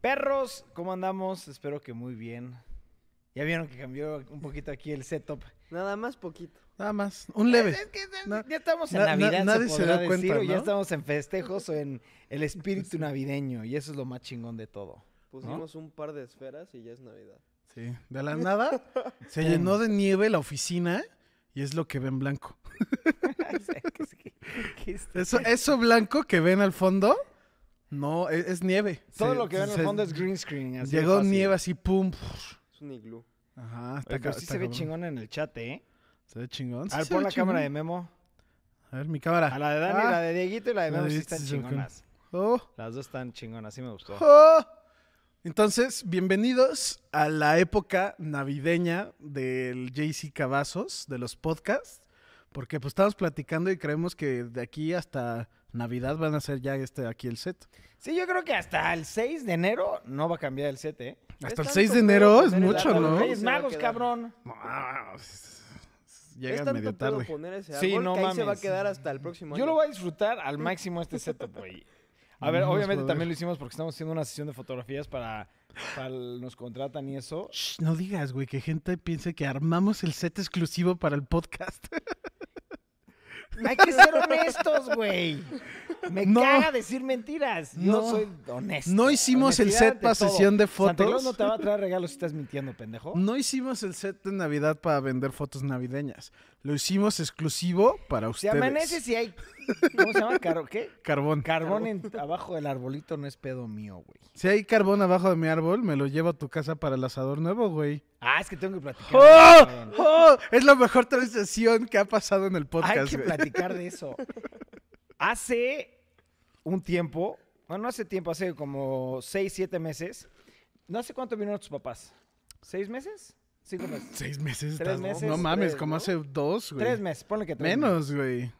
Perros, ¿cómo andamos? Espero que muy bien. Ya vieron que cambió un poquito aquí el setup. Nada más poquito. Nada más, un leve. Es que Na- ya estamos en na- na- Navidad, nadie se da cuenta, ya estamos en festejos o en el espíritu navideño. Y eso es lo más chingón de todo. Pusimos un par de esferas y ya es Navidad. Sí, de la nada se llenó de nieve la oficina y es lo que ven blanco. Eso, eso blanco que ven al fondo, no, e, es, es nieve. Todo Se- lo que ven al fondo es green screen. así Llegó fácil. nieve así, pum. Es un iglú. Ajá, está, Oye, pero sí está se ve chingón en el chat, ¿eh? Se ve chingón. A ver, sí pon la cámara de. Memo. A ver, mi cámara. A la de Dani, Ah. la de Dieguito y la de La Memo de sí están chingonas. Oh, Las dos están chingonas, sí me gustó. oh. Entonces, bienvenidos a la época navideña del JC Cavazos, de los podcasts, porque pues estamos platicando y creemos que de aquí hasta Navidad van a ser ya este aquí el set. Sí, yo creo que hasta el 6 de enero no va a cambiar el set, ¿eh? Hasta el tanto 6 de enero es mucho, ¿no? Reyes Magos, cabrón. Llega medio tarde. poner ese Sí, árbol no que ahí se va a mames. quedar hasta el próximo Yo lo voy a disfrutar al máximo este setup, güey. A ver, obviamente ver. también lo hicimos porque estamos haciendo una sesión de fotografías para, para el- nos contratan y eso. Shh, no digas, güey, que gente piense que armamos el set exclusivo para el podcast. Hay que ser honestos, güey. Me No. caga decir mentiras. Yo No. soy honesto. No hicimos el set para sesión de Santa Claus fotos. no te va a traer regalos si estás mintiendo, pendejo. No hicimos el set de Navidad para vender fotos navideñas. Lo hicimos exclusivo para ustedes. amanece si hay... ¿Cómo se llama? ¿Qué? Carbón. Carbón en- abajo del arbolito no es pedo mío, güey. Si hay carbón abajo de mi árbol, me lo llevo a tu casa para el asador nuevo, güey. Ah, es que tengo que platicar. ¡Oh! ¡Oh! Es la mejor transición que ha pasado en el Hay podcast, que güey. platicar de eso. Hace un tiempo, bueno, no hace tiempo, hace como seis, siete meses. ¿No hace cuánto vinieron tus papás? ¿Seis meses? ¿Cinco meses? Seis meses. Tres meses, No mames, tres, como ¿no? hace dos, güey. Tres meses, ponle que tres Menos, güey.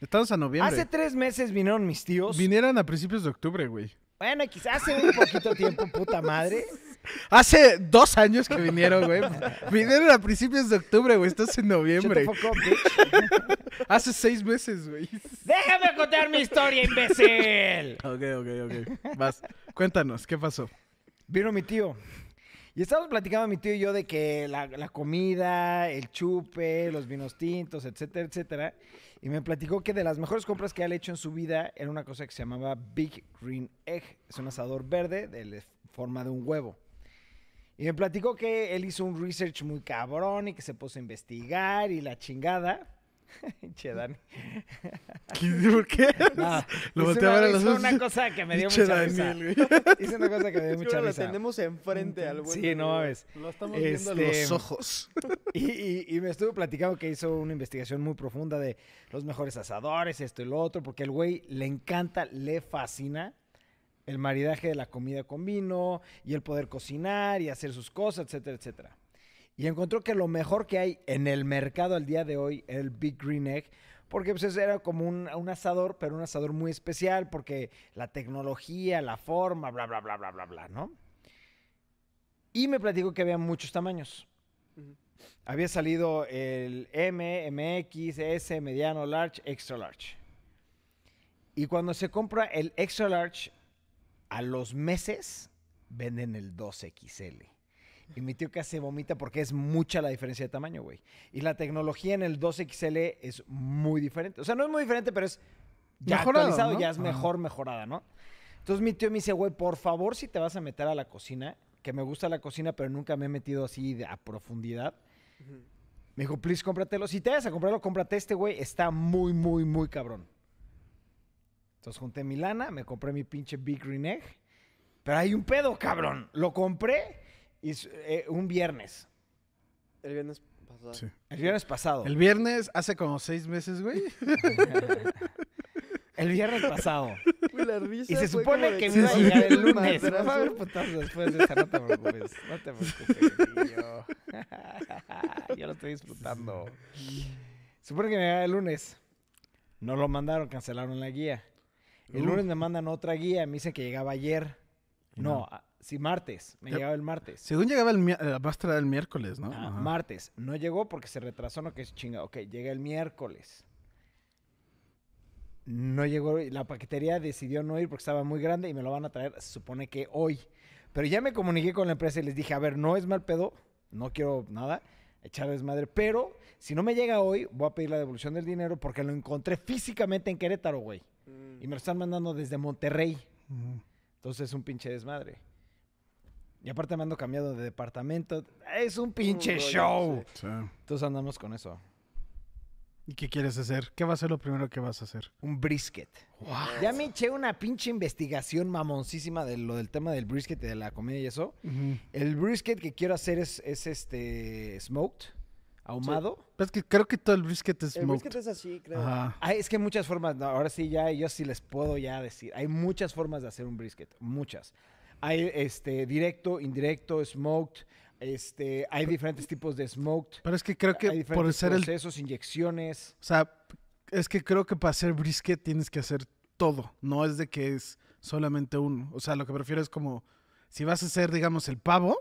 Estamos a noviembre. Hace tres meses vinieron mis tíos. Vinieron a principios de octubre, güey. Bueno, quizás hace un poquito tiempo, puta madre. Hace dos años que vinieron, güey. vinieron a principios de octubre, güey. Estás en noviembre. the fuck up, bitch. Hace seis meses, güey. ¡Déjame contar mi historia, imbécil! Ok, ok, ok. Vas. Cuéntanos, ¿qué pasó? Vino mi tío. Y estábamos platicando mi tío y yo de que la, la comida, el chupe, los vinos tintos, etcétera, etcétera. Y me platicó que de las mejores compras que él ha hecho en su vida era una cosa que se llamaba Big Green Egg. Es un asador verde de la forma de un huevo. Y me platicó que él hizo un research muy cabrón y que se puso a investigar y la chingada. che, Dani. ¿Qué- ¿Por qué? Lo hizo a una- ver a los hizo ojos. una cosa que me dio mucha risa. Daniel, güey. Hizo una cosa que me dio mucha lo risa. tenemos enfrente al buen Sí, no mames. Lo estamos viendo a los Este, ojos. Y, y- y me estuvo platicando que hizo una investigación muy profunda de los mejores asadores, esto y lo otro, porque el güey le encanta, le fascina el maridaje de la comida con vino y el poder cocinar y hacer sus cosas, etcétera, etcétera. Y encontró que lo mejor que hay en el mercado al día de hoy era el Big Green Egg, porque pues era como un, un asador, pero un asador muy especial, porque la tecnología, la forma, bla, bla, bla, bla, bla, bla, ¿no? Y me platicó que había muchos tamaños. Había salido el M, MX, S, mediano, large, extra large. Y cuando se compra el extra large, a los meses venden el 2XL. Y mi tío casi vomita porque es mucha la diferencia de tamaño, güey. Y la tecnología en el 2XL es muy diferente. O sea, no es muy diferente, pero es ya Mejorado, actualizado, ¿no? ya es Ajá. mejor mejorada, ¿no? Entonces mi tío me dice, güey, por favor, si te vas a meter a la cocina, que me gusta la cocina, pero nunca me he metido así de- a profundidad. Ujú. Me dijo, please, cómpratelo. Si te vas a comprarlo, cómprate este, güey. Está muy, muy, muy cabrón. Entonces junté mi lana, me compré mi pinche Big Green Egg. Pero hay un pedo, cabrón. Lo compré y, eh, un viernes. El viernes pasado. Sí. El viernes pasado. El viernes, hace como seis meses, güey. El viernes pasado. La risa Y se supone que me iba a llegar el lunes. Madrazo. Va a haber putazos después de esa, no te preocupes. No te preocupes, niño. Yo lo estoy disfrutando. Se supone que me llega el lunes. No lo mandaron, cancelaron la guía. El lunes me mandan otra guía, me dicen que llegaba ayer. No, no. a- Sí, martes. Me Ya- llegaba el martes. Según llegaba el, eh, tarde el miércoles, ¿no? Ah, martes. No llegó porque se retrasó, no que es chinga. Ok, llega el miércoles. No llegó, la paquetería decidió no ir porque estaba muy grande y me lo van a traer, se supone que hoy. Pero ya me comuniqué con la empresa y les dije, a ver, no es mal pedo, no quiero nada, echar desmadre, pero si no me llega hoy, voy a pedir la devolución del dinero porque lo encontré físicamente en Querétaro, güey. Mm. Y me lo están mandando desde Monterrey. Entonces es un pinche desmadre. Y aparte me ando cambiando de departamento. Es un pinche show. Sí. Entonces andamos con eso. ¿Y qué quieres hacer? ¿Qué va a ser lo primero que vas a hacer? Un brisket. Ya me eché una pinche investigación mamoncísima de lo del tema del brisket y de la comida y eso. El brisket que quiero hacer es, es este smoked, ahumado. Es que creo que todo el brisket es El smoked. brisket es así, creo. Ajá. Es que hay muchas formas, no, ahora sí ya, yo sí les puedo ya decir, hay muchas formas de hacer un brisket, muchas. Hay este directo, indirecto, smoked, este, hay diferentes tipos de smoked, Pero es que creo hay que por diferentes ser el... procesos, inyecciones. O sea, es que creo que para hacer brisket tienes que hacer todo. No es de que es solamente uno. O sea, lo que prefiero es como... Si vas a hacer, digamos, el pavo,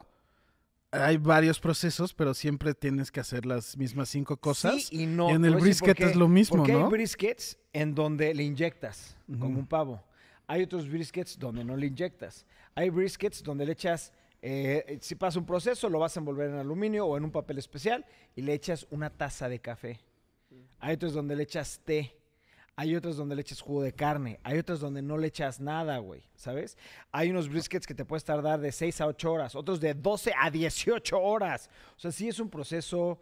hay varios procesos, pero siempre tienes que hacer las mismas cinco cosas. Sí y no. y en el brisket es lo mismo, Porque ¿no? hay briskets en donde le inyectas, como Ujú. un pavo. Hay otros briskets donde no le inyectas. Hay briskets donde le echas, eh, si pasa un proceso, lo vas a envolver en aluminio o en un papel especial y le echas una taza de café. Hay otros donde le echas té. Hay otros donde le echas jugo de carne. Hay otros donde no le echas nada, güey. ¿Sabes? Hay unos briskets que te puedes tardar de 6 a 8 horas. Otros de 12 a 18 horas. O sea, sí es un proceso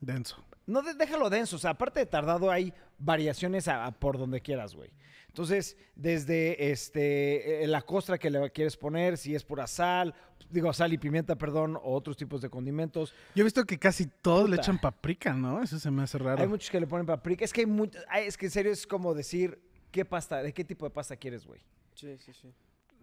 Denso. no, déjalo denso. O sea, aparte de tardado, hay variaciones a- a por donde quieras, güey. Entonces, desde este, eh, la costra que le quieres poner, si es pura sal, digo sal y pimienta, perdón, o otros tipos de condimentos. Yo he visto que casi todos le echan paprika, ¿no? Eso se me hace raro. Hay muchos que le ponen paprika. Es que hay muchos, es que en serio es como decir, ¿qué pasta, de qué tipo de pasta quieres, güey? Sí, sí, sí.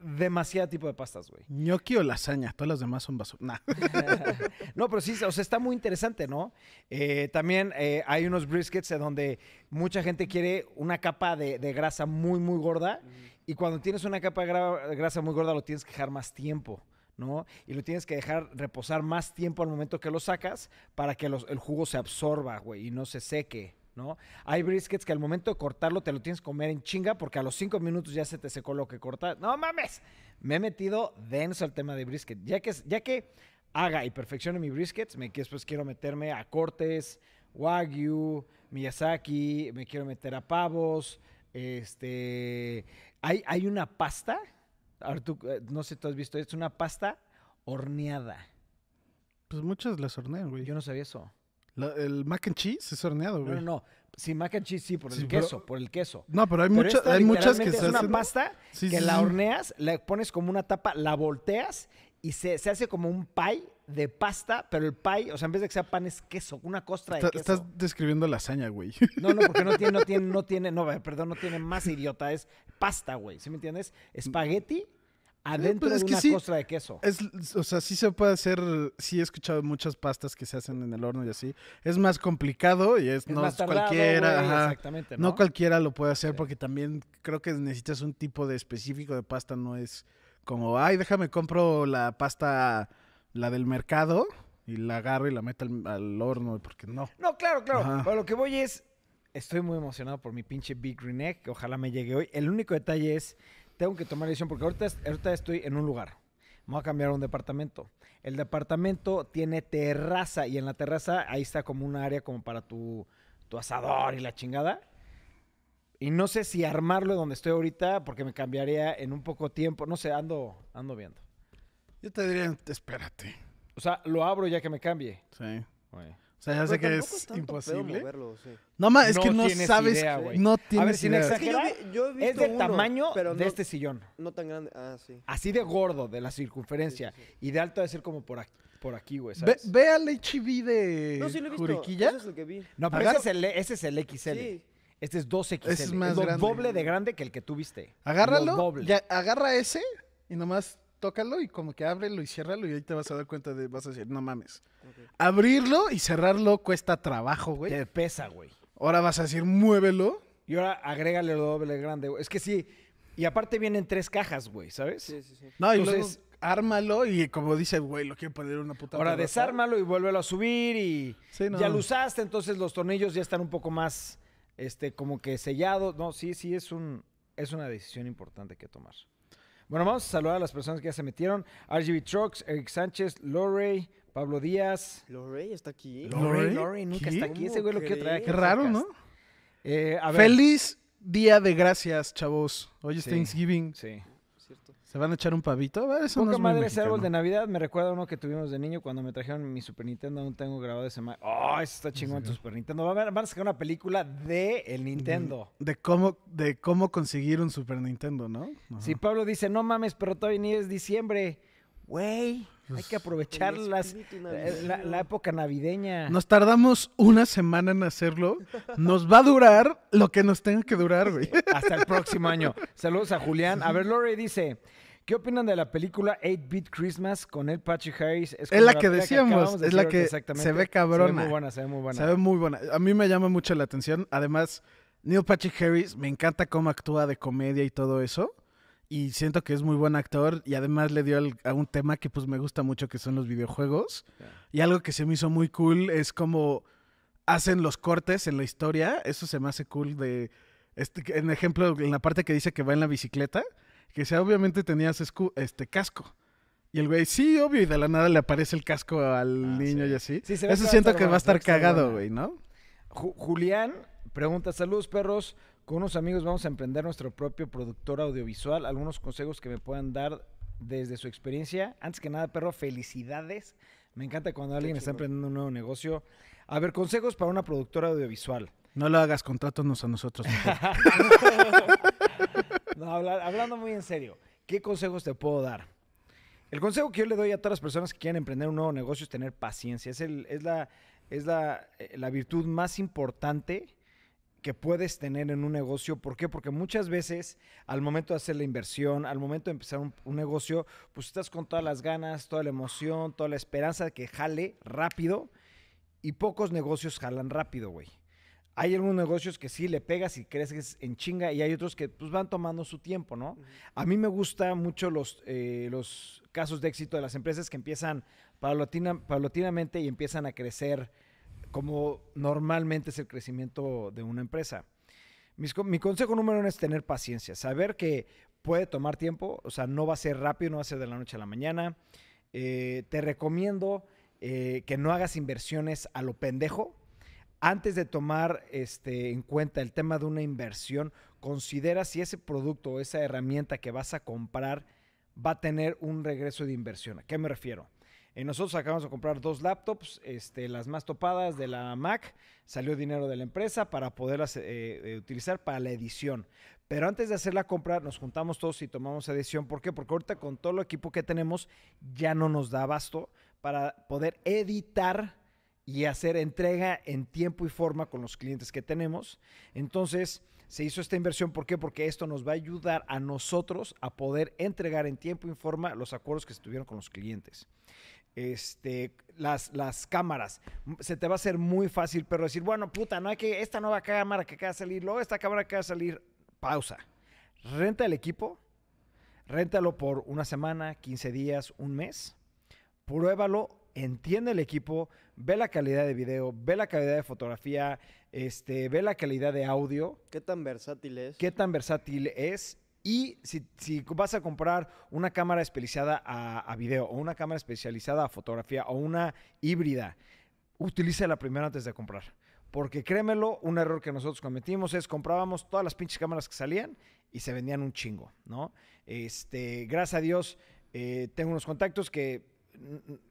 Demasiado tipo de pastas, güey. Ñoqui o lasaña. Todas las demás son basura. Nah. no, pero sí, o sea, está muy interesante, ¿no? Eh, también eh, hay unos briskets en donde mucha gente quiere una capa de, de grasa muy, muy gorda. Y cuando tienes una capa de gra- grasa muy gorda, lo tienes que dejar más tiempo, ¿no? Y lo tienes que dejar reposar más tiempo al momento que lo sacas para que los- el jugo se absorba, güey, y no se seque, ¿no? Hay briskets que al momento de cortarlo te lo tienes que comer en chinga porque a los cinco minutos ya se te secó lo que cortas. ¡No mames! Me he metido denso al tema de brisket. Ya que, ya que haga y perfeccione mi briskets, me, después quiero meterme a cortes, wagyu, miyazaki, me quiero meter a pavos, este... Hay, hay una pasta, ahora tú, eh, no sé si tú has visto, es una pasta horneada. Pues muchas las hornean, güey. Yo no sabía eso. La- el mac and cheese es horneado, No, güey. no, no. Sí, mac and cheese sí, por el Sí, pero- queso, por el queso. No, pero hay, Pero mucha- esta hay muchas que se es una hacen... pasta Sí, que sí, la horneas, le pones como una tapa, la volteas y se, se hace como un pie de pasta, pero el pie, o sea, en vez de que sea pan es queso, una costra de Está- queso. estás describiendo lasaña, güey. No, no, porque no tiene, no tiene, no tiene, no, perdón, no tiene más idiota, es pasta, güey, ¿sí me entiendes? Espagueti adentro pues es de que una sí. costra de queso. Es, o sea, sí se puede hacer, sí he escuchado muchas pastas que se hacen en el horno y así. Es más complicado y es, Es no tardado, cualquiera, ajá. exactamente, no ¿no? cualquiera lo puede hacer Sí. porque también creo que necesitas un tipo de específico de pasta, no es como, ay, déjame compro la pasta, la del mercado y la agarro y la meto al, al horno, porque no. No, claro, claro. Ajá. Pero lo que voy es. Estoy muy emocionado por mi pinche Big Green Egg, que ojalá me llegue hoy. El único detalle es. Tengo que tomar decisión porque ahorita, es- ahorita estoy en un lugar. Me voy a cambiar a un departamento. El departamento tiene terraza y en la terraza ahí está como un área como para tu, tu asador y la chingada. Y no sé si armarlo donde estoy ahorita porque me cambiaría en un poco tiempo. No sé, ando, ando viendo. Yo te diría, espérate. O sea, lo abro ya que me cambie. Sí. O sea, ya sé que es imposible. moverlo, sí. No, ma, es No que no tienes sabes, idea, güey. no A ver, tienes sin idea. Es que yo, exagerar, yo he Es visto del uno, tamaño pero de no, este sillón. no tan grande. Ah, sí. Así de gordo, de la circunferencia. Sí, sí, Y de alto de ser como por aquí, por aquí güey, Ve, ¿sabes? ve al HB de No, sí lo he visto. Juriquilla. Ese es el que vi. No, pero ese es, el, ese es el XL. Sí. Este es 2XL. Ese es más lo grande. doble de grande que el que tú viste. Agárralo, Lo doble. ya, agarra ese y nomás tócalo y como que ábrelo y ciérralo y ahí te vas a dar cuenta de, vas a decir, no mames. Abrirlo y cerrarlo cuesta trabajo, güey. Te pesa, güey. Ahora vas a decir, muévelo. Y ahora agrégale lo doble de grande, güey. Es que sí. Y aparte vienen tres cajas, güey, ¿sabes? Sí, sí, sí. No, y Entonces, ármalo y como dice, güey, lo quiero poner en una puta Ahora desármalo y vuélvelo a subir y Sí, no. ya lo usaste, entonces los tornillos ya están un poco más, este, como que sellados. No, sí, sí, es un, es una decisión importante que tomar. Bueno, vamos a saludar a las personas que ya se metieron. RGB Trucks, Eric Sánchez, Lorey, Pablo Díaz. Lorey está aquí. Lo- Lorey, ¿Lorey? Nunca ¿Qué? está aquí. Ese güey lo quiero traer aquí Qué raro. ¿no? Eh, a ver. Feliz Día de Gracias, chavos. Hoy es Sí. Thanksgiving. Sí. ¿Se van a echar un pavito? A ver, eso no Poca es muy madre ese árbol de. Navidad. Me recuerda uno que tuvimos de niño cuando me trajeron mi Super Nintendo. Aún tengo grabado ese. ma- Oh, ese está chingón tu Super Nintendo. Van a, van a sacar una película de el Nintendo. De cómo, de cómo conseguir un Super Nintendo, ¿no? Ajá. Si Pablo dice, no mames, pero todavía ni es diciembre. Güey, hay que aprovechar las, eh, la, época navideña. Nos tardamos una semana en hacerlo. Nos va a durar lo que nos tenga que durar, güey. Hasta el próximo año. Saludos a Julián. A ver, Lori dice, ¿qué opinan de la película 8-Bit Christmas con el Patrick Harris? Es la que decíamos, de es la que se ve Se ve cabrona. muy buena, se ve muy buena. Se ve muy buena. A mí me llama mucho la atención. Además, Neil Patrick Harris, me encanta cómo actúa de comedia y todo eso. Y siento que es muy buen actor. Y además le dio al- a un tema que pues me gusta mucho, que son los videojuegos. Y algo que se me hizo muy cool es como hacen los cortes en la historia. Eso se me hace cool de... Este, en ejemplo, en la parte que dice que va en la bicicleta, que sea obviamente tenías escu- este casco. Y el güey, sí, obvio, y de la nada le aparece el casco al Ah, niño sí. y así. Sí, se ve Eso que va a siento estar que va a estar cagado, güey, ¿no? Ju- Julián pregunta, saludos perros, con unos amigos vamos a emprender nuestro propio productor audiovisual, algunos consejos que me puedan dar desde su experiencia. Antes que nada, perro, felicidades. Me encanta cuando alguien está emprendiendo un nuevo negocio. A ver, consejos para una productora audiovisual. No lo hagas, contrátanos a nosotros. No, habla- hablando muy en serio, ¿qué consejos te puedo dar? El consejo que yo le doy a todas las personas que quieren emprender un nuevo negocio es tener paciencia. Es, el- es la, es la, eh, la virtud más importante que puedes tener en un negocio. ¿Por qué? Porque muchas veces al momento de hacer la inversión, al momento de empezar un, un negocio, pues estás con todas las ganas, toda la emoción, toda la esperanza de que jale rápido y pocos negocios jalan rápido, güey. Hay algunos negocios que sí le pegas y creces en chinga y hay otros que pues van tomando su tiempo, ¿no? A mí me gustan mucho los, eh, los casos de éxito de las empresas que empiezan paulatina- paulatinamente y empiezan a crecer como normalmente es el crecimiento de una empresa. Mi consejo número uno es tener paciencia, saber que puede tomar tiempo, o sea, no va a ser rápido, no va a ser de la noche a la mañana. Eh, te recomiendo eh, que no hagas inversiones a lo pendejo. Antes de tomar este, en cuenta el tema de una inversión, considera si ese producto o esa herramienta que vas a comprar va a tener un regreso de inversión. ¿A qué me refiero? Eh, nosotros acabamos de comprar dos laptops, este, las más topadas de la Mac. Salió dinero de la empresa para poderlas eh, eh, utilizar para la edición. Pero antes de hacer la compra, nos juntamos todos y tomamos edición. ¿Por qué? Porque ahorita con todo el equipo que tenemos ya no nos da abasto para poder editar y hacer entrega en tiempo y forma con los clientes que tenemos. Entonces, se hizo esta inversión. ¿Por qué? Porque esto nos va a ayudar a nosotros a poder entregar en tiempo y forma los acuerdos que estuvieron con los clientes. Este, las, las cámaras. Se te va a hacer muy fácil, pero decir, bueno, puta, no hay que, esta nueva cámara que acaba de salir, luego esta cámara que acaba de salir, pausa. Renta el equipo, réntalo por una semana, 15 días, un mes, pruébalo, entiende el equipo, ve la calidad de video, ve la calidad de fotografía, este, ve la calidad de audio, ¿Qué tan versátil es? qué tan versátil es y si, vas a comprar una cámara especializada a, video o una cámara especializada a fotografía o una híbrida, utilízala primero antes de comprar. Porque créemelo, un error que nosotros cometimos es comprábamos todas las pinches cámaras que salían y se vendían un chingo, ¿no? Este, gracias a Dios, eh, tengo unos contactos que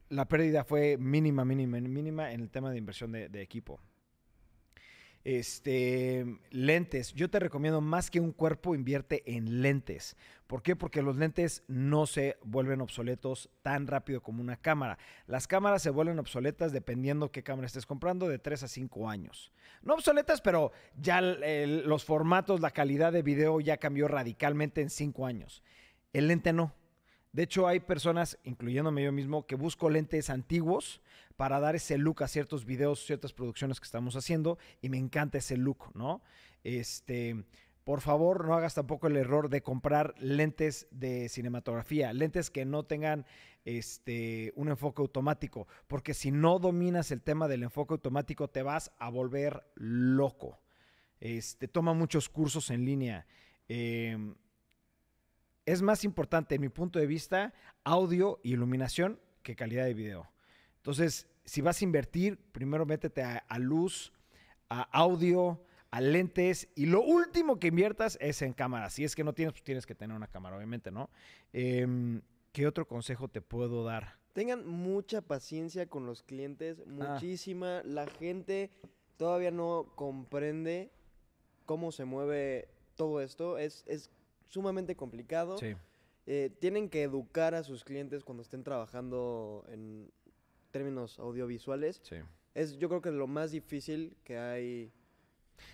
la pérdida fue mínima, mínima, mínima en el tema de inversión de equipo. Este, lentes. Yo te recomiendo más que un cuerpo, invierte en lentes. ¿Por qué? Porque los lentes no se vuelven obsoletos tan rápido como una cámara. Las cámaras se vuelven obsoletas dependiendo qué cámara estés comprando, de 3 a 5 años. No obsoletas, pero ya los formatos, la calidad de video ya cambió radicalmente en 5 años. El lente no. De hecho, hay personas, incluyéndome yo mismo, que busco lentes antiguos para dar ese look a ciertos videos, ciertas producciones que estamos haciendo, y me encanta ese look, ¿no? Este, por favor no hagas tampoco el error de comprar lentes de cinematografía, lentes que no tengan este, un enfoque automático, porque si no dominas el tema del enfoque automático te vas a volver loco. Este, toma muchos cursos en línea. Em, es más importante, en mi punto de vista, audio y iluminación que calidad de video. Entonces, si vas a invertir, primero métete a, a luz, a audio, a lentes y lo último que inviertas es en cámara. Si es que no tienes, pues tienes que tener una cámara, obviamente, ¿no? Em, ¿Qué otro consejo te puedo dar? Tengan mucha paciencia con los clientes, Ah. muchísima. La gente todavía no comprende cómo se mueve todo esto. Es, es sumamente complicado. Eh, tienen que educar a sus clientes cuando estén trabajando en términos audiovisuales. sí. Es yo creo que lo más difícil que hay.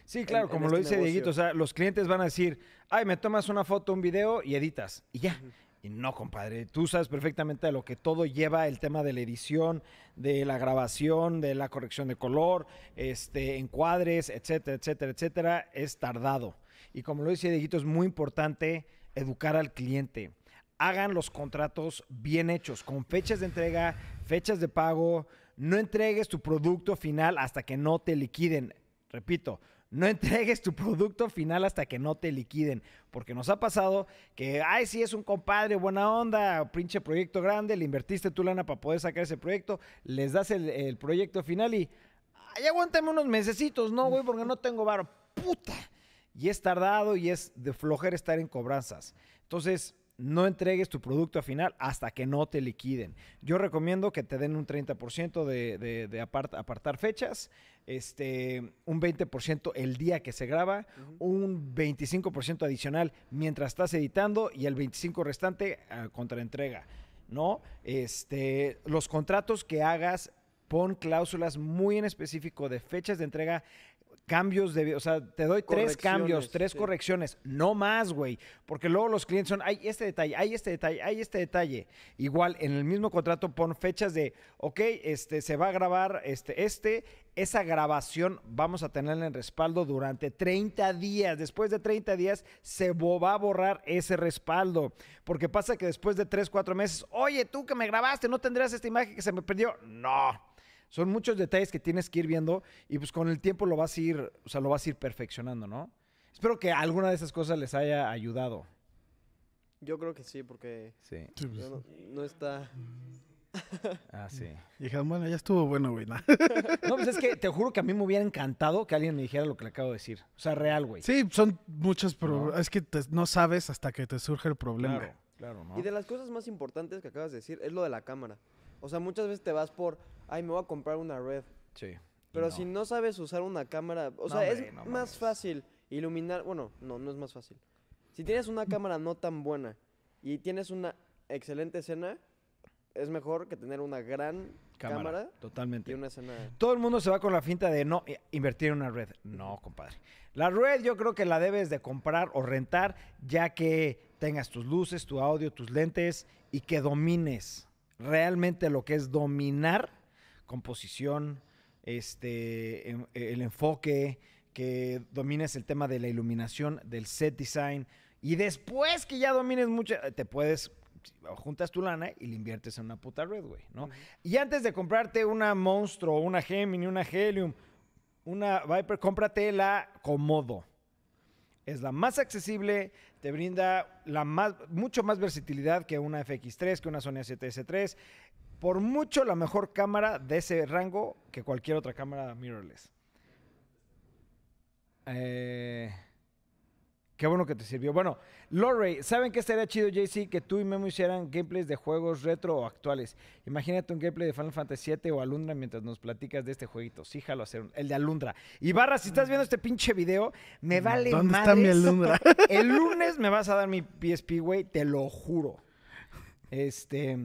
Sí, claro, en como lo este dice Dieguito, o negocio. sea, los clientes van a decir, ay, me tomas una foto, un video y editas, y ya. Y no, compadre, tú sabes perfectamente a lo que todo lleva el tema de la edición, de la grabación, de la corrección de color, este, encuadres, etcétera, etcétera, etcétera, es tardado. Y como lo dice Dieguito, es muy importante educar al cliente. Hagan los contratos bien hechos, con fechas de entrega, fechas de pago. No entregues tu producto final hasta que no te liquiden. Repito, no entregues tu producto final hasta que no te liquiden. Porque nos ha pasado que, ay, sí, es un compadre, buena onda, pinche proyecto grande, le invertiste tu lana para poder sacar ese proyecto, les das el, proyecto final y, ay, aguántame unos mesecitos, no, güey, porque no tengo varo. Puta. Y es tardado y es de flojera estar en cobranzas. Entonces, no entregues tu producto a final hasta que no te liquiden. Yo recomiendo que te den un 30% de, de- de apart- apartar fechas, este, un 20% el día que se graba, un 25% adicional mientras estás editando y el 25% restante ah, contra entrega. ¿no? Este, los contratos que hagas, pon cláusulas muy en específico de fechas de entrega, cambios de, o sea, te doy tres cambios, tres sí. correcciones, no más, güey, porque luego los clientes son, hay este detalle, hay este detalle, hay este detalle. Igual en el mismo contrato pon fechas de, ok, este se va a grabar este este esa grabación vamos a tenerla en respaldo durante 30 días. Después de 30 días se va a borrar ese respaldo. Porque pasa que después de 3, 4 meses, oye, tú que me grabaste, ¿no tendrías esta imagen que se me perdió? No. Son muchos detalles que tienes que ir viendo y pues con el tiempo lo vas a ir, o sea, lo vas a ir perfeccionando, ¿no? Espero que alguna de esas cosas les haya ayudado. Yo creo que sí, porque Sí. Sí, pues, no, no está. Ah, sí. y dijeron, bueno, ya estuvo bueno, güey. nah. No, pues es que te juro que a mí me hubiera encantado que alguien me dijera lo que le acabo de decir. O sea, real, güey. Sí, son muchos No. problemas. Es que te- no sabes hasta que te surge el problema. Claro, claro, ¿no? Y de las cosas más importantes que acabas de decir es lo de la cámara. O sea, muchas veces te vas por, ay, me voy a comprar una red. Sí. Pero No. si no sabes usar una cámara, o No, sea, hombre, es no más fácil iluminar, bueno, no, no es más fácil. Si tienes una cámara no tan buena y tienes una excelente escena, es mejor que tener una gran Cámara, cámara, totalmente. y una escena. Todo el mundo se va con la finta de no i- invertir en una red. No, compadre. La red yo creo que la debes de comprar o rentar ya que tengas tus luces, tu audio, tus lentes y que domines realmente lo que es dominar composición, este, em- el enfoque, que domines el tema de la iluminación, del set design y después que ya domines mucho, te puedes juntas tu lana y le inviertes en una puta red, güey, ¿no? Y antes de comprarte una Monstruo, una Gemini, una Helium, una Viper, cómprate la Komodo. Es la más accesible, te brinda la más, mucho más versatilidad que una FX3, que una Sony A7S3. Por mucho la mejor cámara de ese rango que cualquier otra cámara mirrorless. Eh, qué bueno que te sirvió. Bueno, Lorray, ¿saben qué estaría chido, JC? Que tú y Memo hicieran gameplays de juegos retro o actuales. Imagínate un gameplay de Final Fantasy VII o Alundra mientras nos platicas de este jueguito. Sí, jalo hacer un- el de Alundra. Y Barra, si estás viendo este pinche video, me vale ¿Dónde está mi. Alundra? El lunes me vas a dar mi PSP, güey, te lo juro. Este.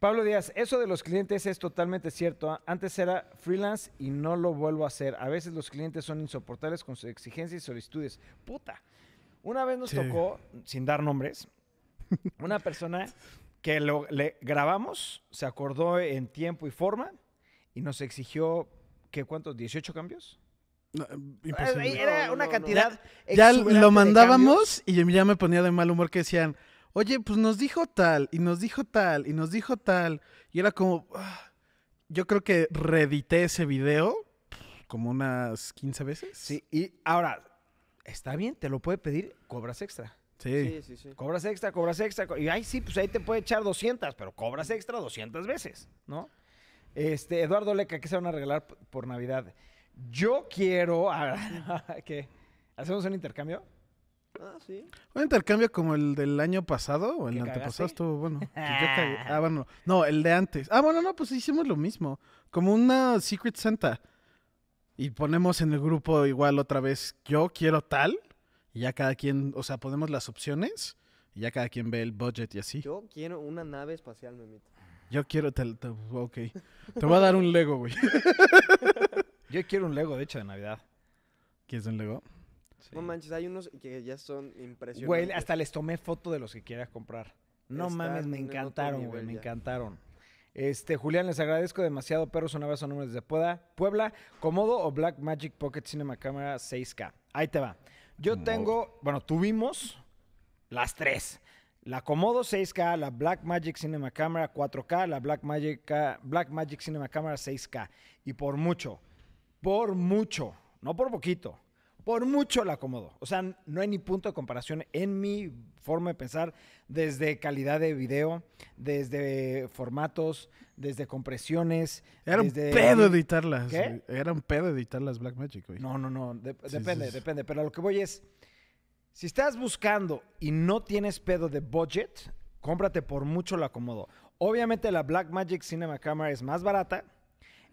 Pablo Díaz, eso de los clientes es totalmente cierto. A- Antes era freelance y no lo vuelvo a hacer. A veces los clientes son insoportables con sus exigencias y solicitudes. Puta. Una vez nos Sí. tocó, sin dar nombres, una persona que lo, le grabamos, se acordó en tiempo y forma y nos exigió, ¿qué cuántos? ¿18 cambios? No, imposible. Era una cantidad. Ya exuberante lo mandábamos y ya me ponía de mal humor que decían, oye, pues nos dijo tal, y nos dijo tal, y nos dijo tal. Y era como, ah, yo creo que reedité ese video como unas 15 veces. Sí, y ahora, está bien, te lo puede pedir, cobras extra. Sí. Sí, sí, sí. Cobras extra, cobras extra. co- Y ahí sí, pues ahí te puede echar 200, pero cobras extra 200 veces, ¿no? Este, Eduardo Leca, ¿qué se van a regalar por Navidad? Yo quiero. ¿Qué? ¿Hacemos un intercambio? Ah, sí. Un intercambio como el del año pasado o el ¿Que antepasado cagaste? estuvo bueno. que yo cagué. Ah, bueno. No, el de antes. Ah, bueno, no, pues hicimos lo mismo. Como una Secret Santa. Y ponemos en el grupo igual otra vez, yo quiero tal. Y ya cada quien, o sea, ponemos las opciones. Y ya cada quien ve el budget y así. Yo quiero una nave espacial, Memito. Yo quiero tal, tal- ok. Te voy a dar un Lego, güey. Yo quiero un Lego, de hecho, de Navidad. ¿Quieres un Lego? No manches, hay unos que ya son impresionantes. Güey, hasta les tomé foto de los que quieras comprar. No Están mames, me encantaron, güey, me encantaron. Este, Julián, les agradezco demasiado, perros. Un abrazo números desde Puebla. Puebla, ¿Comodo o Black Magic Pocket Cinema Camera 6K? Ahí te va. Yo Comodo. tengo, bueno, tuvimos las tres. La Comodo 6K, la Black Magic Cinema Camera 4K, la Black Magic, Black Magic Cinema Camera 6K. Y por mucho, por mucho, no por poquito, por mucho la acomodo. O sea, no hay ni punto de comparación en mi forma de pensar, desde calidad de video, desde formatos, desde compresiones. Era un desde- pedo editarlas. Era un pedo editar las Black Magic, güey. No, no, no, de- Sí, depende, sí. depende. Pero a lo que voy es, si estás buscando y no tienes pedo de budget, cómprate por mucho la acomodo. Obviamente la Blackmagic Cinema Camera es más barata.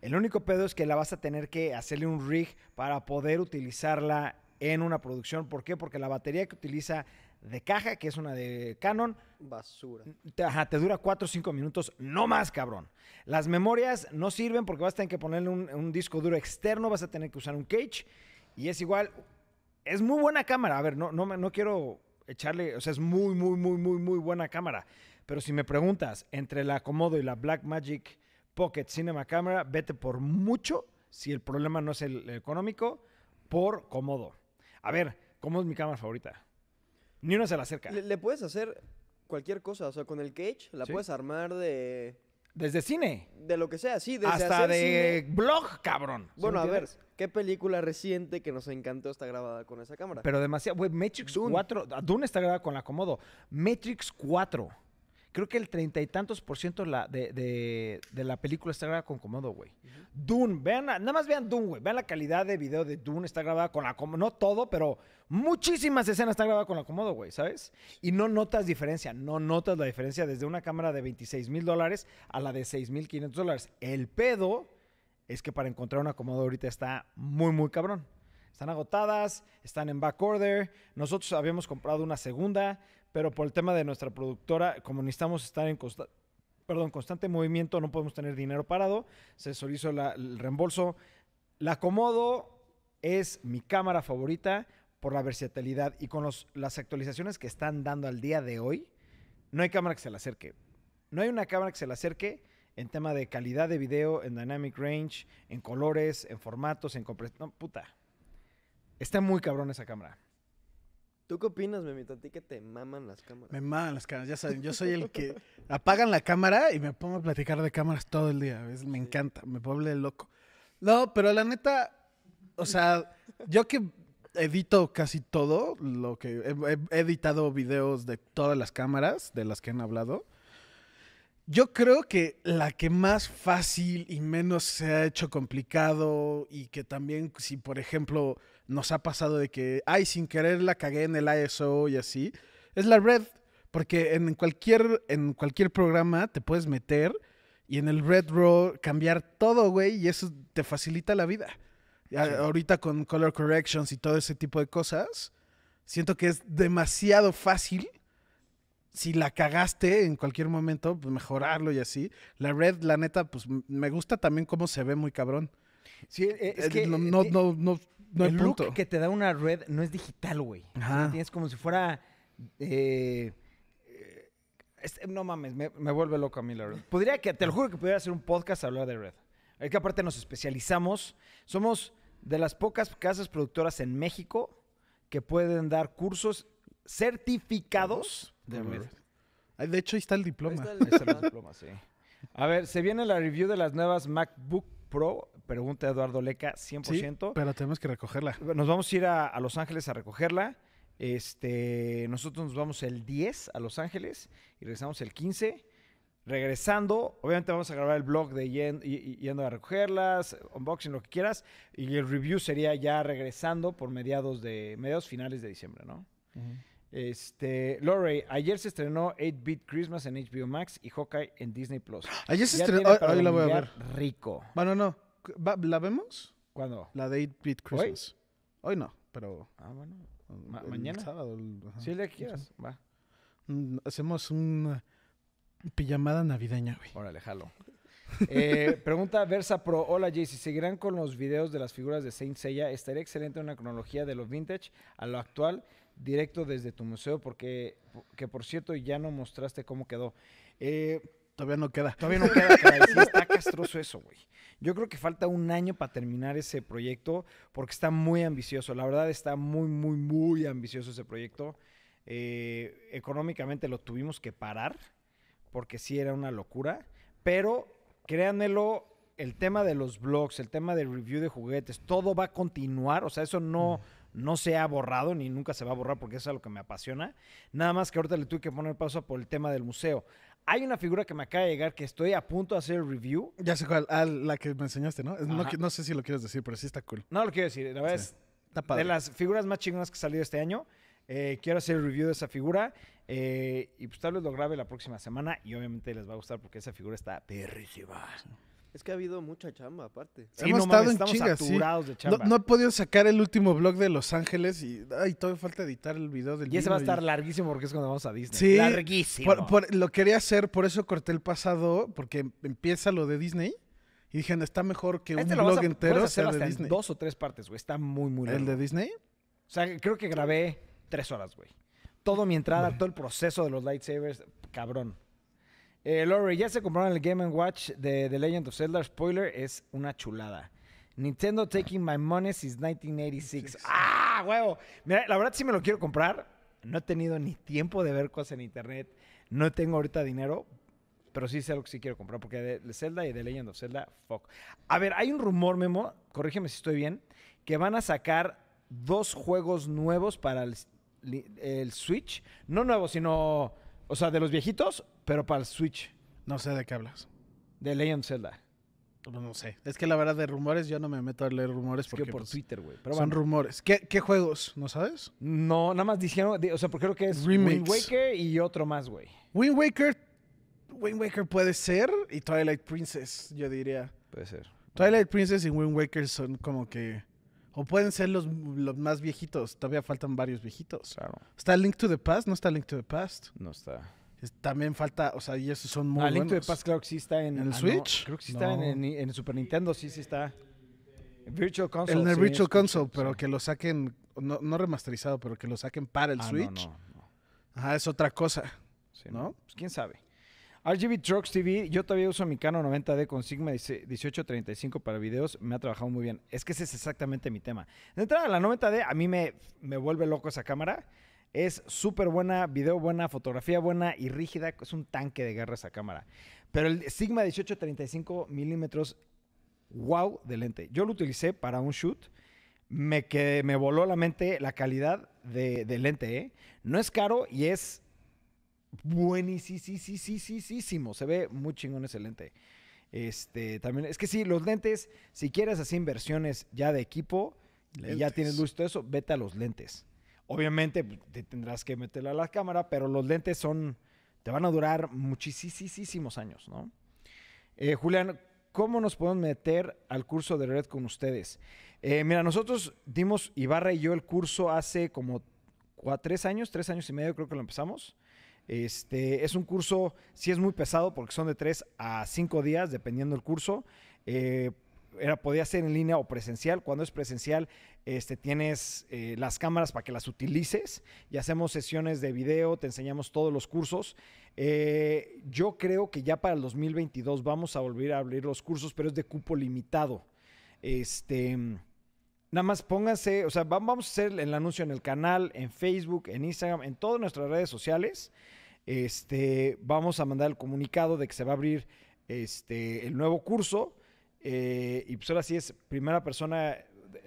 El único pedo es que la vas a tener que hacerle un rig para poder utilizarla en una producción. ¿Por qué? Porque la batería que utiliza de caja, que es una de Canon, Basura. te, ajá, te dura 4 o 5 minutos, no más, cabrón. Las memorias no sirven porque vas a tener que ponerle un, un disco duro externo, vas a tener que usar un cage. Y es igual, es muy buena cámara. A ver, no, no, no quiero echarle, o sea, es muy, muy, muy, muy, muy buena cámara. Pero si me preguntas entre la Komodo y la Blackmagic Pocket Cinema Camera, vete por mucho, si el problema no es el, económico, por Komodo. A ver, ¿cómo es mi cámara favorita? Ni una se la acerca. Le, le puedes hacer cualquier cosa, o sea, con el cage la Sí. puedes armar de, Desde cine. de lo que sea, sí, desde Hasta hacer de cine. blog, cabrón. ¿Sí Bueno, a ver? ¿qué película reciente que nos encantó está grabada con esa cámara? Pero demasiado. Güey, Matrix Dune. 4. ah, Dune está grabada con la Komodo. Matrix 4. Creo que el treinta y tantos por ciento la- de, de- de la película está grabada con Komodo, güey. Dune, vean, nada más vean Dune, güey. Vean la calidad de video de Dune, está grabada con la Komodo. No todo, pero muchísimas escenas están grabadas con la Komodo, güey, ¿sabes? Y no notas diferencia, no notas la diferencia desde una cámara de 26 mil dólares a la de 6 mil 500 dólares. El pedo es que para encontrar una Komodo ahorita está muy, muy cabrón. Están agotadas, están en back order. Nosotros habíamos comprado una segunda, pero por el tema de nuestra productora, como necesitamos estar en consta- perdón, constante movimiento, no podemos tener dinero parado. Se solicitó la- el reembolso. La Komodo es mi cámara favorita por la versatilidad y con las actualizaciones que están dando al día de hoy, no hay cámara que se le acerque. No hay una cámara que se le acerque en tema de calidad de video, en dynamic range, en colores, en formatos, en compresión. No, puta. Está muy cabrón esa cámara. ¿Tú qué opinas, Memito? A ti que te maman las cámaras. Me maman las cámaras, ya saben, yo soy el que apagan la cámara y me pongo a platicar de cámaras todo el día, ¿ves? me encanta, me vuelve loco. No, pero la neta, o sea, yo que edito casi todo, lo que he, he editado videos de todas las cámaras de las que han hablado, yo creo que la que más fácil y menos se ha hecho complicado y que también si por ejemplo nos ha pasado de que, ay, sin querer la cagué en el ISO y así, es la red. Porque en cualquier, en cualquier programa te puedes meter y en el Red Raw cambiar todo, güey, y eso te facilita la vida. Sí. Ahorita con color corrections y todo ese tipo de cosas, siento que es demasiado fácil si la cagaste en cualquier momento, pues mejorarlo y así. La red, la neta, pues me gusta también cómo se ve muy cabrón. Sí, eh, es Eh, que no, eh, no, no, no, no el punto. look que te da una red no es digital, güey. Ajá. Tienes como si fuera. eh, eh, no mames, me, me vuelve loco a mí la red. Podría que, te lo juro que pudiera hacer un podcast a hablar de red. Es que aparte nos especializamos. Somos de las pocas casas productoras en México que pueden dar cursos certificados de Red. De hecho, ahí está el diploma. Ahí está el diploma. sí. A ver, se viene la review de las nuevas MacBook Pro, pregunta Eduardo Leca, 100%. pero tenemos que recogerla. Nos vamos a ir a, Los Ángeles a recogerla. Este, nosotros nos vamos el 10 a Los Ángeles y regresamos el 15. Regresando, obviamente vamos a grabar el blog de yendo a recogerlas, unboxing, lo que quieras. Y el review sería ya regresando por mediados de mediados finales de diciembre, ¿no? Este, Lore, ayer se estrenó 8-Bit Christmas en HBO Max y Hawkeye en Disney Plus. Ayer se estrenó, hoy, la voy a ver. Rico. Bueno, no. ¿La vemos? ¿Cuándo? La de 8-Bit Christmas. ¿Hoy? no, pero. Ah, bueno. mañana. sábado. Sí, le quieras. Va. Mm, hacemos una pijamada navideña, güey. Órale, jalo. Eh, pregunta Versa Pro. Hola, Jay. Si seguirán con los videos de las figuras de Saint Seiya, estaría excelente una cronología de lo vintage a lo actual directo desde tu museo, porque, que por cierto ya no mostraste cómo quedó. Eh, todavía no queda. Todavía no queda, Sí está castroso eso, güey. Yo creo que falta un año para terminar ese proyecto, porque está muy ambicioso. La verdad está muy, muy, muy ambicioso ese proyecto. Eh, económicamente lo tuvimos que parar, porque sí era una locura. Pero créanmelo, el tema de los blogs, el tema del review de juguetes, todo va a continuar. O sea, eso no, no se ha borrado ni nunca se va a borrar porque eso es lo que me apasiona. Nada más que ahorita le tuve que poner pausa por el tema del museo. Hay una figura que me acaba de llegar que estoy a punto de hacer el review. Ya sé cuál, ah, la que me enseñaste, ¿no? No, sé si lo quieres decir, pero sí está cool. No lo quiero decir, la verdad es de las figuras más chingonas que ha salido este año. Eh, quiero hacer el review de esa figura eh, y pues tal vez lo grabe la próxima semana y obviamente les va a gustar porque esa figura está perrísima. Es que ha habido mucha chamba, aparte. Hemos estado en chingas, sí. No, he podido sacar el último blog de Los Ángeles y ay, todavía falta editar el video del Y ese va a estar larguísimo porque es cuando vamos a Disney. Sí. Larguísimo. lo quería hacer, por eso corté el pasado, porque empieza lo de Disney. Y dije, está mejor que este un blog entero sea de Disney. dos o tres partes, güey. Está muy, muy largo. ¿El de Disney? O sea, creo que grabé tres horas, güey. Todo mi entrada, todo el proceso de los lightsabers, cabrón. Eh, Lori, ya se compraron el Game Watch de The Legend of Zelda. Spoiler, es una chulada. Nintendo taking my money since 1986. ¡Ah, huevo! Mira, la verdad sí me lo quiero comprar. No he tenido ni tiempo de ver cosas en internet. No tengo ahorita dinero. Pero sí sé algo que sí quiero comprar. Porque de Zelda y de Legend of Zelda, fuck. A ver, hay un rumor, Memo. Corrígeme si estoy bien. Que van a sacar dos juegos nuevos para el, el Switch. No nuevos, sino o sea, de los viejitos, pero para el Switch. No sé de qué hablas. De Legend Zelda. No, sé. Es que la verdad de rumores yo no me meto a leer rumores porque por pues, Twitter, güey. Son rumores. ¿Qué, juegos? ¿No sabes? No, nada más dijeron, o sea, porque creo que es Wind Waker y otro más, güey. Wind Waker, Wind Waker puede ser y Twilight Princess, yo diría. Puede ser. Twilight Princess y Wind Waker son como que o pueden ser los, los más viejitos. Todavía faltan varios viejitos. Claro. ¿Está Link to the Past? ¿No está Link to the Past? No está. También falta, o sea, y esos son muy ah, Link to the Past creo que sí está en... el ah, Switch? creo que sí está en, el Super Nintendo, sí, sí está. Virtual Console. En el Virtual Console, pero que lo saquen, no, no, remasterizado, pero que lo saquen para el ah, Switch. Ajá, es otra cosa. ¿No? Pues quién sabe. RGB Trucks TV, yo todavía uso mi Canon 90D con Sigma 1835 para videos, me ha trabajado muy bien. Es que ese es exactamente mi tema. De entrada, la 90D a mí me, me vuelve loco esa cámara. Es súper buena, video buena, fotografía buena y rígida. Es un tanque de guerra esa cámara. Pero el Sigma 1835 milímetros, wow de lente. Yo lo utilicé para un shoot. Me, que, me voló la mente la calidad de, de lente. ¿eh? No es caro y es buenísimo. Se ve muy chingón ese lente. Este, también, es que sí, los lentes, si quieres hacer inversiones ya de equipo y ya tienes luz y todo eso, vete a los lentes. Obviamente pues, te tendrás que meterle a la cámara, pero los lentes son, te van a durar muchísimos años, ¿no? Eh, Julián, ¿cómo nos podemos meter al curso de red con ustedes? Eh, mira, nosotros dimos, Ibarra y yo, el curso hace como tres años, tres años y medio creo que lo empezamos. Este, es un curso, sí es muy pesado porque son de 3 a 5 días, dependiendo del curso. Eh, era, podía ser en línea o presencial. Cuando es presencial, este, tienes eh, las cámaras para que las utilices y hacemos sesiones de video, te enseñamos todos los cursos. Eh, yo creo que ya para el 2022 vamos a volver a abrir los cursos, pero es de cupo limitado. Este, Nada más pónganse, o sea, vamos a hacer el anuncio en el canal, en Facebook, en Instagram, en todas nuestras redes sociales. Este, vamos a mandar el comunicado de que se va a abrir este, el nuevo curso. Eh, y pues ahora sí es primera persona,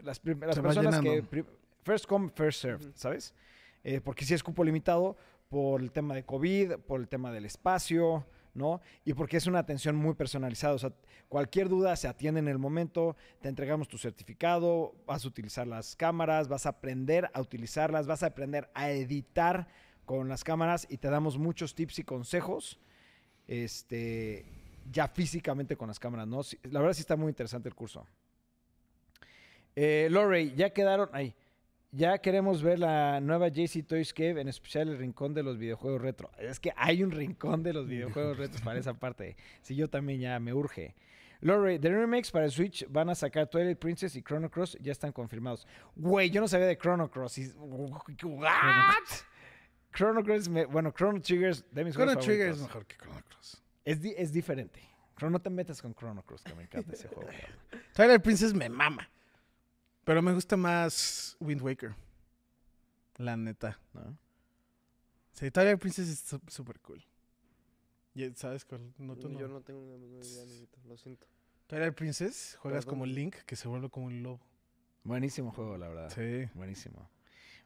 las, las personas que... First come, first serve, ¿sabes? Eh, porque si es cupo limitado por el tema de COVID, por el tema del espacio, ¿no? Y porque es una atención muy personalizada. O sea, cualquier duda se atiende en el momento, te entregamos tu certificado, vas a utilizar las cámaras, vas a aprender a utilizarlas, vas a aprender a editar con las cámaras y te damos muchos tips y consejos. Este, ya físicamente con las cámaras, ¿no? La verdad sí está muy interesante el curso. Eh, Lorey, ya quedaron ahí. Ya queremos ver la nueva JC Toys Cave, en especial el rincón de los videojuegos retro. Es que hay un rincón de los videojuegos retro para esa parte. Si yo también ya me urge. Lorey, The Remakes para Switch van a sacar Twilight Princess y Chrono Cross, ya están confirmados. Güey, yo no sabía de Chrono Cross. ¿What? Chrono Cross, bueno, Chrono Triggers de mis Chrono Trigger es mejor que Chrono Cross. Es, es diferente. No te metas con Chrono Cross, que me encanta ese juego. Twilight Princess me mama. Pero me gusta más Wind Waker. La neta, ¿no? Sí, Twilight Princess es súper cool. ¿Sabes cuál? No, tú no. Yo no tengo una idea, lo siento. Twilight Princess, juegas como Link, que se vuelve como un lobo. Buenísimo juego, la verdad. Sí. Buenísimo.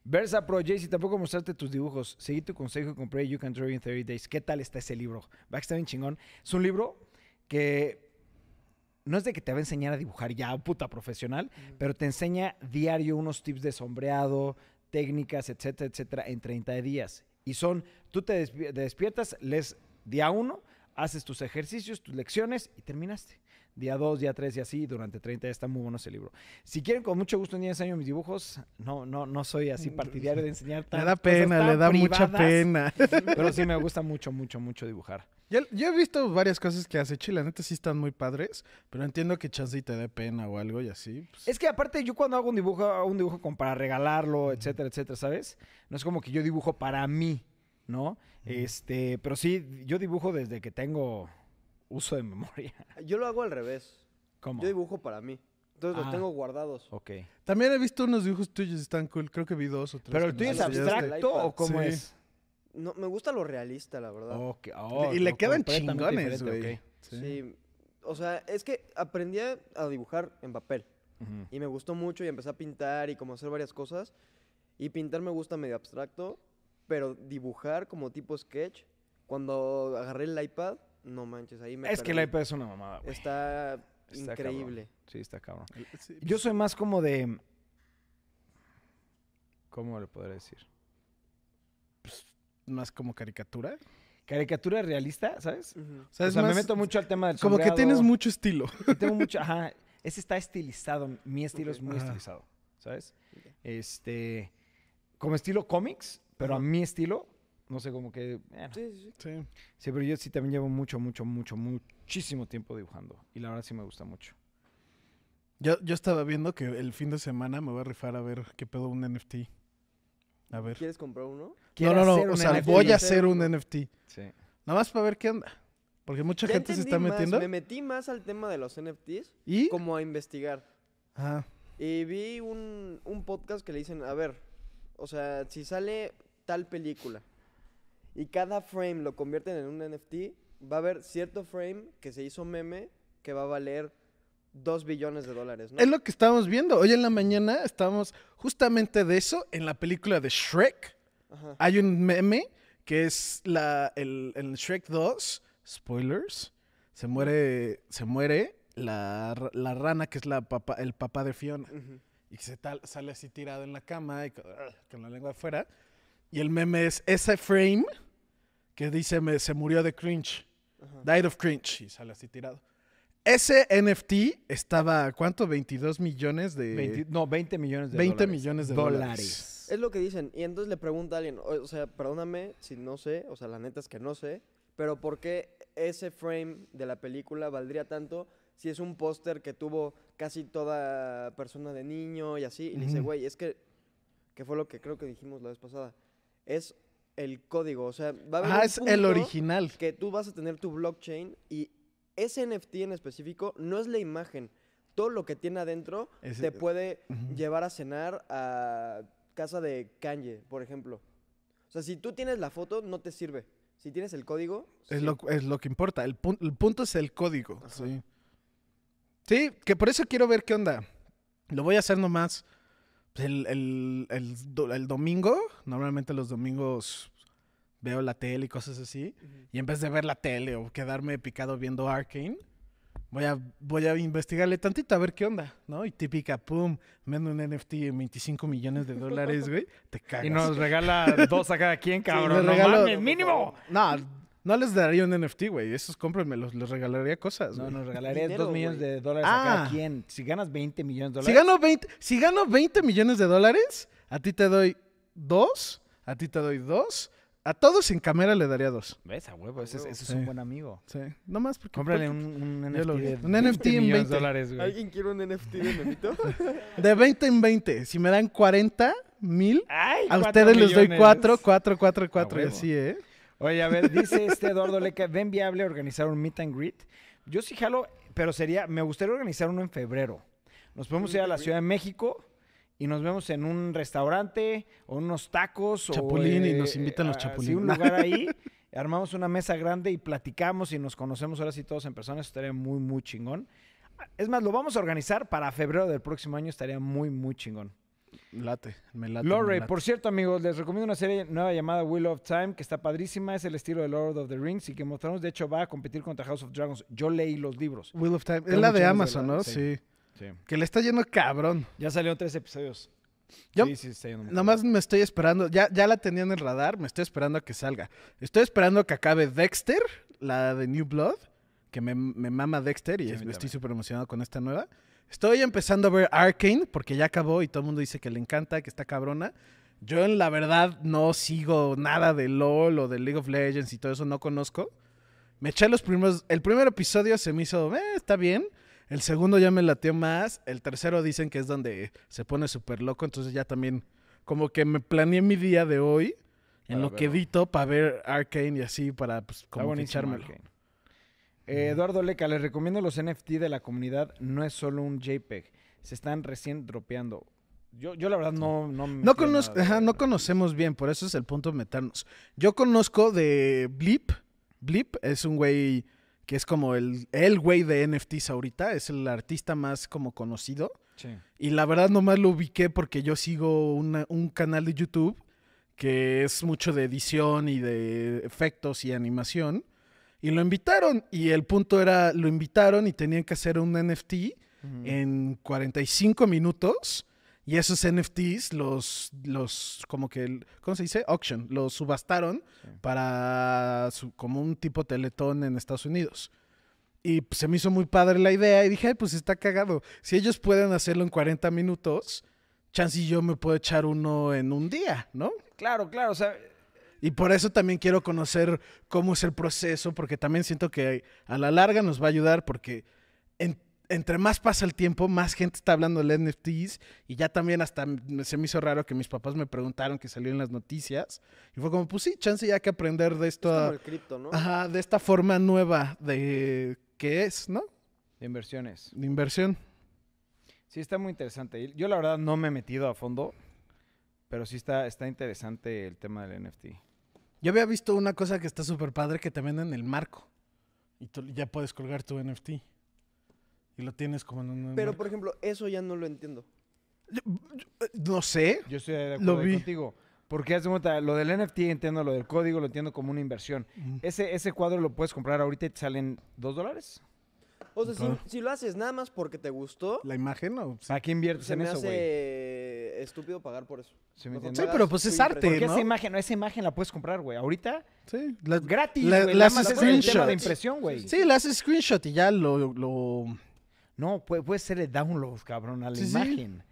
Versa Pro, Jaycee, tampoco mostraste tus dibujos. Seguí tu consejo y compré You Can Draw in 30 Days. ¿Qué tal está ese libro? Va a estar bien chingón. Es un libro que no es de que te va a enseñar a dibujar ya puta profesional, pero te enseña diario unos tips de sombreado, técnicas, etcétera, etcétera, en 30 días. Y son, tú te, despiertas, lees día uno, haces tus ejercicios, tus lecciones y terminaste. Día 2, día 3 y así, durante 30 días está muy bueno ese libro. Si quieren, con mucho gusto, en enseño mis dibujos. No, no, no soy así partidario de enseñar Le da pena, le da mucha pena. Pero sí me gusta mucho, mucho, mucho dibujar. Yo, he visto varias cosas que hecho y la neta sí están muy padres, pero entiendo que chance te dé pena o algo y así. Pues. Es que aparte yo cuando hago un dibujo, hago un dibujo como para regalarlo, etcétera, etcétera, ¿sabes? No es como que yo dibujo para mí, ¿no? Este, pero sí, yo dibujo desde que tengo uso de memoria. Yo lo hago al revés. ¿Cómo? Yo dibujo para mí. Entonces los ah. tengo guardados. Ok. También he visto unos dibujos tuyos, están cool. Creo que vi dos o tres. ¿Pero el tuyo es abstracto o cómo es? No, me gusta lo realista, la verdad. Oh, y le quedan chingones, güey. Sí. O sea, es que aprendí a dibujar en papel. Y me gustó mucho y empecé a pintar y como hacer varias cosas. Y pintar me gusta medio abstracto, pero dibujar como tipo sketch, cuando agarré el iPad, no manches, ahí me Es que el iPad es una mamada, güey. Está, increíble. Sí, está cabrón. Yo soy más como de... ¿Cómo le podré decir? más como caricatura. Caricatura realista, ¿sabes? o sea, me meto mucho al tema del Como que tienes mucho estilo. tengo mucho, ajá, ese está estilizado, mi estilo es muy estilizado, ¿sabes? Este, como estilo cómics, pero a mi estilo, no sé, como que... Sí, sí, sí. Sí, pero yo sí también llevo mucho, mucho, mucho, muchísimo tiempo dibujando. Y la verdad sí me gusta mucho. Yo, yo estaba viendo que el fin de semana me voy a rifar a ver qué pedo un NFT. A ver. ¿Quieres comprar uno? No, no, no. O sea, voy a hacer un NFT. Sí. Nada más para ver qué onda. Porque mucha gente se está metiendo. Me metí más al tema de los NFTs. ¿Y? Como a investigar. Ajá. Y vi un, un podcast que le dicen, a ver, o sea, si sale tal película y cada frame lo convierten en un NFT, va a haber cierto frame que se hizo meme que va a valer Dos billones de dólares, ¿no? Es lo que estábamos viendo. Hoy en la mañana estábamos justamente de eso en la película de Shrek. Hay un meme que es la, el, Shrek 2, spoilers, se muere, se muere la, rana que es la papá, el papá de Fiona. Y se tal, sale así tirado en la cama y con, la lengua afuera. Y el meme es ese frame que dice me, se murió de cringe. Died of cringe. Y sale así tirado. Ese NFT estaba, ¿cuánto? 22 millones de... no, 20 millones de 20 millones de dólares. Es lo que dicen. Y entonces le pregunta a alguien, o sea, perdóname si no sé, o sea, la neta es que no sé, pero ¿por qué ese frame de la película valdría tanto si es un póster que tuvo casi toda persona de niño y así? Y le dice, güey, es que, que fue lo que creo que dijimos la vez pasada, es el código, o sea, va a haber... Ah, es el original. Que tú vas a tener tu blockchain y ese NFT en específico no es la imagen. todo lo que tiene adentro te puede llevar a cenar a casa de Kanye, por ejemplo. O sea, si tú tienes la foto, no te sirve. Si tienes el código... Es, lo, es lo que importa. El, punto es el código. Sí. sí, que por eso quiero ver qué onda. Lo voy a hacer nomás el, el, el, domingo. Normalmente los domingos veo la tele y cosas así. Y en vez de ver la tele o quedarme picado viendo Arkane voy a, voy a investigarle tantito a ver qué onda, ¿no? Y típica, pum, vendo un NFT de 25 millones de dólares, güey, te cagas. Y nos regala dos a cada quien, cabrón, no mames, mínimo. No, no les daría un NFT, güey, esos cómprenmelos, les regalaría cosas, No, nos regalaría dos millones de dólares a cada ah. quien. Si ganas 20 millones de dólares. Si gano 20, si gano 20 millones de dólares, a ti te doy dos, a ti te doy dos, a todos sin cámara le daría dos. ¿Ves? A huevo, ese, es un buen amigo. Sí. No más porque. Cómprale un, un NFT. De un NFT en 20 dólares, güey. ¿Alguien quiere un NFT de Memito? de 20 en 20. Si me dan 40 mil, a ustedes les doy 4, 4, 4, 4. Y así, ¿eh? Oye, a ver, dice este Eduardo Leca, ¿ven viable organizar un meet and greet? Yo sí jalo, pero sería, me gustaría organizar uno en febrero. Nos podemos ir a la Ciudad de México y nos vemos en un restaurante o unos tacos. Chapulín y nos invitan los chapulines. un lugar ahí, armamos una mesa grande y platicamos y nos conocemos ahora sí todos en persona. Eso estaría muy, muy chingón. Es más, lo vamos a organizar para febrero del próximo año. Estaría muy, muy chingón. Late, me late. Lore, por cierto, amigos, les recomiendo una serie nueva llamada Wheel of Time, que está padrísima. Es el estilo de Lord of the Rings y que mostramos, de hecho, va a competir contra House of Dragons. Yo leí los libros. Wheel of Time. Es la de Amazon, ¿no? sí. Que le está yendo cabrón. Ya salieron tres episodios. Yo sí, sí, está yendo nomás me estoy esperando, ya, ya la tenía en el radar, me estoy esperando a que salga. Estoy esperando que acabe Dexter, la de New Blood, que me, me mama Dexter y estoy súper emocionado con esta nueva. Estoy empezando a ver Arkane, porque ya acabó y todo el mundo dice que le encanta, que está cabrona. Yo en la verdad no sigo nada de LOL o de League of Legends y todo eso, no conozco. Me eché los primeros, el primer episodio se me hizo, eh, está bien. El segundo ya me latió más. El tercero dicen que es donde se pone súper loco. Entonces ya también como que me planeé mi día de hoy en lo que edito para ver Arkane y así para pues como ficharme. Eh, Eduardo Leca, les recomiendo los NFT de la comunidad. No es solo un JPEG. Se están recién dropeando. Yo, yo la verdad no... No, no, conozco, no conocemos bien, por eso es el punto de meternos. Yo conozco de Blip. Blip es un güey que es como el, el güey de NFTs ahorita, es el artista más como conocido. Y la verdad nomás lo ubiqué porque yo sigo un canal de YouTube que es mucho de edición y de efectos y animación. Y lo invitaron. Y el punto era, lo invitaron y tenían que hacer un NFT en 45 minutos y esos NFTs los, los como que, ¿cómo se dice? Auction, los subastaron para como un tipo teletón en Estados Unidos. Y se me hizo muy padre la idea y dije, pues está cagado. Si ellos pueden hacerlo en 40 minutos, chance y yo me puedo echar uno en un día, ¿no? Claro, claro, o sea... Y por eso también quiero conocer cómo es el proceso, porque también siento que a la larga nos va a ayudar, porque en entre más pasa el tiempo, más gente está hablando de NFTs y ya también hasta se me hizo raro que mis papás me preguntaron que salió en las noticias y fue como, pues sí, chance ya que aprender de esto. ¿no? Ajá, de esta forma nueva de qué es, ¿no? De inversiones. De inversión. Sí, está muy interesante. Yo la verdad no me he metido a fondo, pero sí está, está interesante el tema del NFT. Yo había visto una cosa que está súper padre que te venden el marco y tú ya puedes colgar tu NFT. Y lo tienes como en un... Pero, por ejemplo, eso ya no lo entiendo. no sé. Yo estoy de acuerdo lo vi. contigo. Porque hace cuenta, lo del NFT entiendo, lo del código lo entiendo como una inversión. ese, ese cuadro lo puedes comprar ahorita y te salen dos dólares. O sea, si, lo haces nada más porque te gustó. ¿La imagen o...? ¿A qué inviertes en eso, güey? Se me hace estúpido pagar por eso. Sí, pero pues es arte, Porque esa imagen, esa imagen la puedes comprar, güey. Ahorita, sí, gratis, güey. La, haces screenshot. de impresión, güey. Sí, la haces screenshot y ya lo no, puede, puede ser el download, cabrón, a la imagen.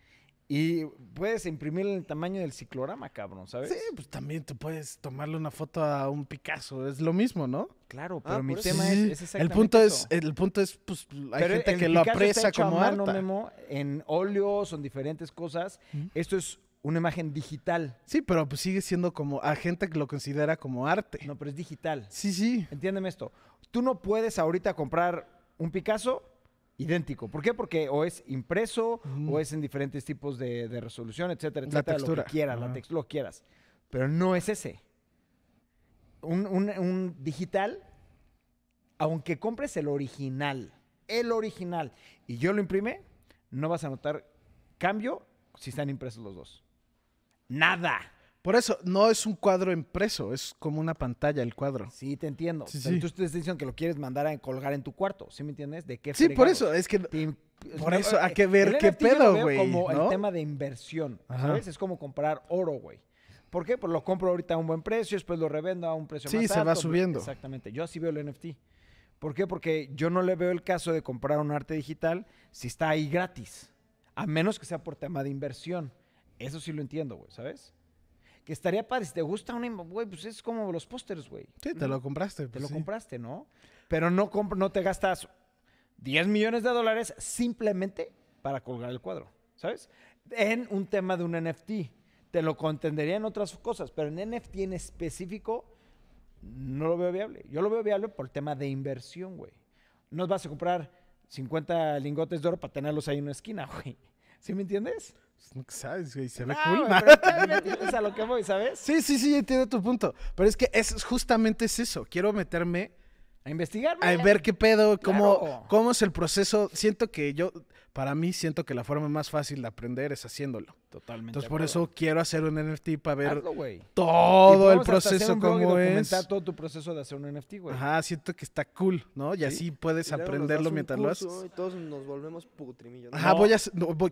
Y puedes imprimir el tamaño del ciclorama, cabrón, ¿sabes? Sí, pues también tú puedes tomarle una foto a un Picasso, es lo mismo, ¿no? Claro, ah, pero mi tema es, es, exactamente el punto es El punto es, pues, hay gente que lo aprecia como arte. en óleo, son diferentes cosas. Esto es una imagen digital. Sí, pero pues sigue siendo como, a gente que lo considera como arte. No, pero es digital. Sí, sí. Entiéndeme esto. Tú no puedes ahorita comprar un Picasso idéntico. ¿Por qué? Porque o es impreso o es en diferentes tipos de, resolución, etcétera, etcétera. Lo que quieras, la textura, lo quieras. Pero no es ese. Un, digital, aunque compres el original, el original, y yo lo imprime, no vas a notar cambio si están impresos los dos. Nada. Por eso, no es un cuadro impreso, es como una pantalla el cuadro. Sí, te entiendo. Sí, tú estás diciendo que lo quieres mandar a colgar en tu cuarto, ¿sí me entiendes? ¿De qué Sí, por eso, es que... por eso hay que ver qué pedo, güey. como el tema de inversión, ¿sabes? Es como comprar oro, güey. ¿Por qué? Pues lo compro ahorita a un buen precio, después lo revendo a un precio más alto. Sí, se va subiendo. Exactamente. Yo así veo el NFT. ¿Por qué? Porque yo no le veo el caso de comprar un arte digital si está ahí gratis. A menos que sea por tema de inversión. Eso sí lo entiendo, güey, ¿sabes? Que estaría padre. Si te gusta un güey, pues es como los pósters, güey. Sí, te lo compraste. te pues lo compraste, ¿no? Pero no, no te gastas 10 millones de dólares simplemente para colgar el cuadro, ¿sabes? En un tema de un NFT. Te lo contendería en otras cosas, pero en NFT en específico no lo veo viable. Yo lo veo viable por el tema de inversión, güey. No vas a comprar 50 lingotes de oro para tenerlos ahí en una esquina, güey. ¿Sí me entiendes? ¿Sabes, güey? Se ve cool, entiendes a lo que voy, ¿sabes? Sí, sí, sí, entiendo tu punto. Pero es que es justamente es eso. Quiero meterme a investigar. A ver qué pedo, cómo, cómo es el proceso. Siento que yo, para mí, siento que la forma más fácil de aprender es haciéndolo. Totalmente. Entonces, por eso quiero hacer un NFT para ver todo el proceso, cómo es. todo tu proceso de hacer un NFT, güey. Ajá, siento que está cool, ¿no? Y así puedes aprenderlo mientras lo haces. Y todos nos volvemos putrimillos. Ajá, voy a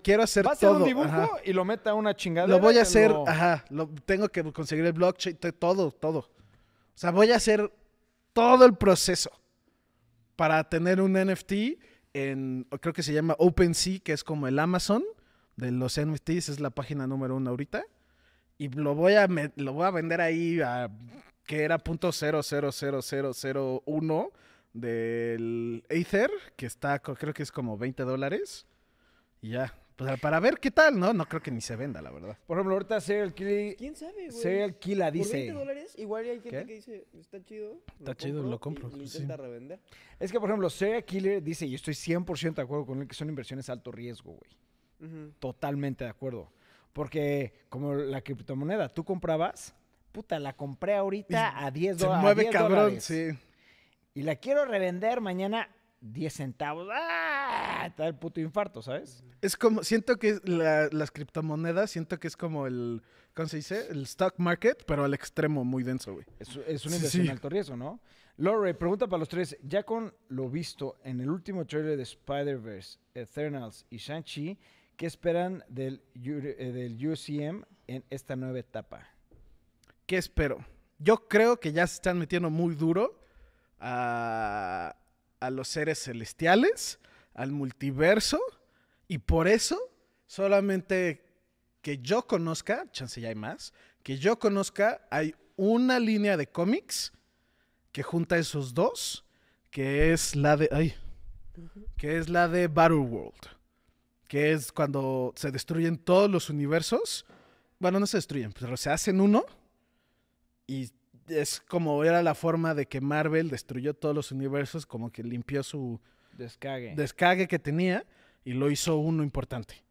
quiero hacer todo. hacer un dibujo y lo meta a una chingada. Lo voy a hacer, ajá, lo, tengo que conseguir el blockchain, todo, todo. O sea, voy a hacer todo el proceso para tener un NFT en, creo que se llama OpenSea, que es como el Amazon de los NFTs, es la página número uno ahorita. Y lo voy a, lo voy a vender ahí a que era .0000001 del Ether, que está, creo que es como 20 dólares. Y ya, pues, para ver qué tal, ¿no? No creo que ni se venda, la verdad. Por ejemplo, ahorita Serial Killer. ¿Quién sabe, güey? Serial Killer dice. ¿Por 20 dólares? Igual hay gente que dice, está chido. Está chido, lo compro. Y, intenta revender. Es que, por ejemplo, Serial Killer dice, y estoy 100% de acuerdo con él, que son inversiones alto riesgo, güey. Totalmente de acuerdo. Porque, como la criptomoneda, tú comprabas, puta, la compré ahorita a 10 dólares. Se mueve cabrón, sí. Y la quiero revender mañana 10 centavos. ¡Ah! Está el puto infarto, ¿sabes? Es como, siento que las criptomonedas, siento que es como el, ¿cómo se dice? El stock market, pero al extremo muy denso, güey. Es, una inversión de alto riesgo, ¿no? Lore, pregunta para los tres. Ya con lo visto en el último trailer de Spider-Verse, Eternals y Shang-Chi, ¿qué esperan del, eh, del UCM en esta nueva etapa? ¿Qué espero? Yo creo que ya se están metiendo muy duro a a los seres celestiales, al multiverso, y por eso solamente que yo conozca, chance ya hay más, que yo conozca, hay una línea de cómics que junta esos dos, que es la de, ay, que es la de Battle World, que es cuando se destruyen todos los universos, bueno, no se destruyen, pero se hacen uno y es como era la forma de que Marvel destruyó todos los universos, como que limpió su descague, descague que tenía y lo hizo uno importante.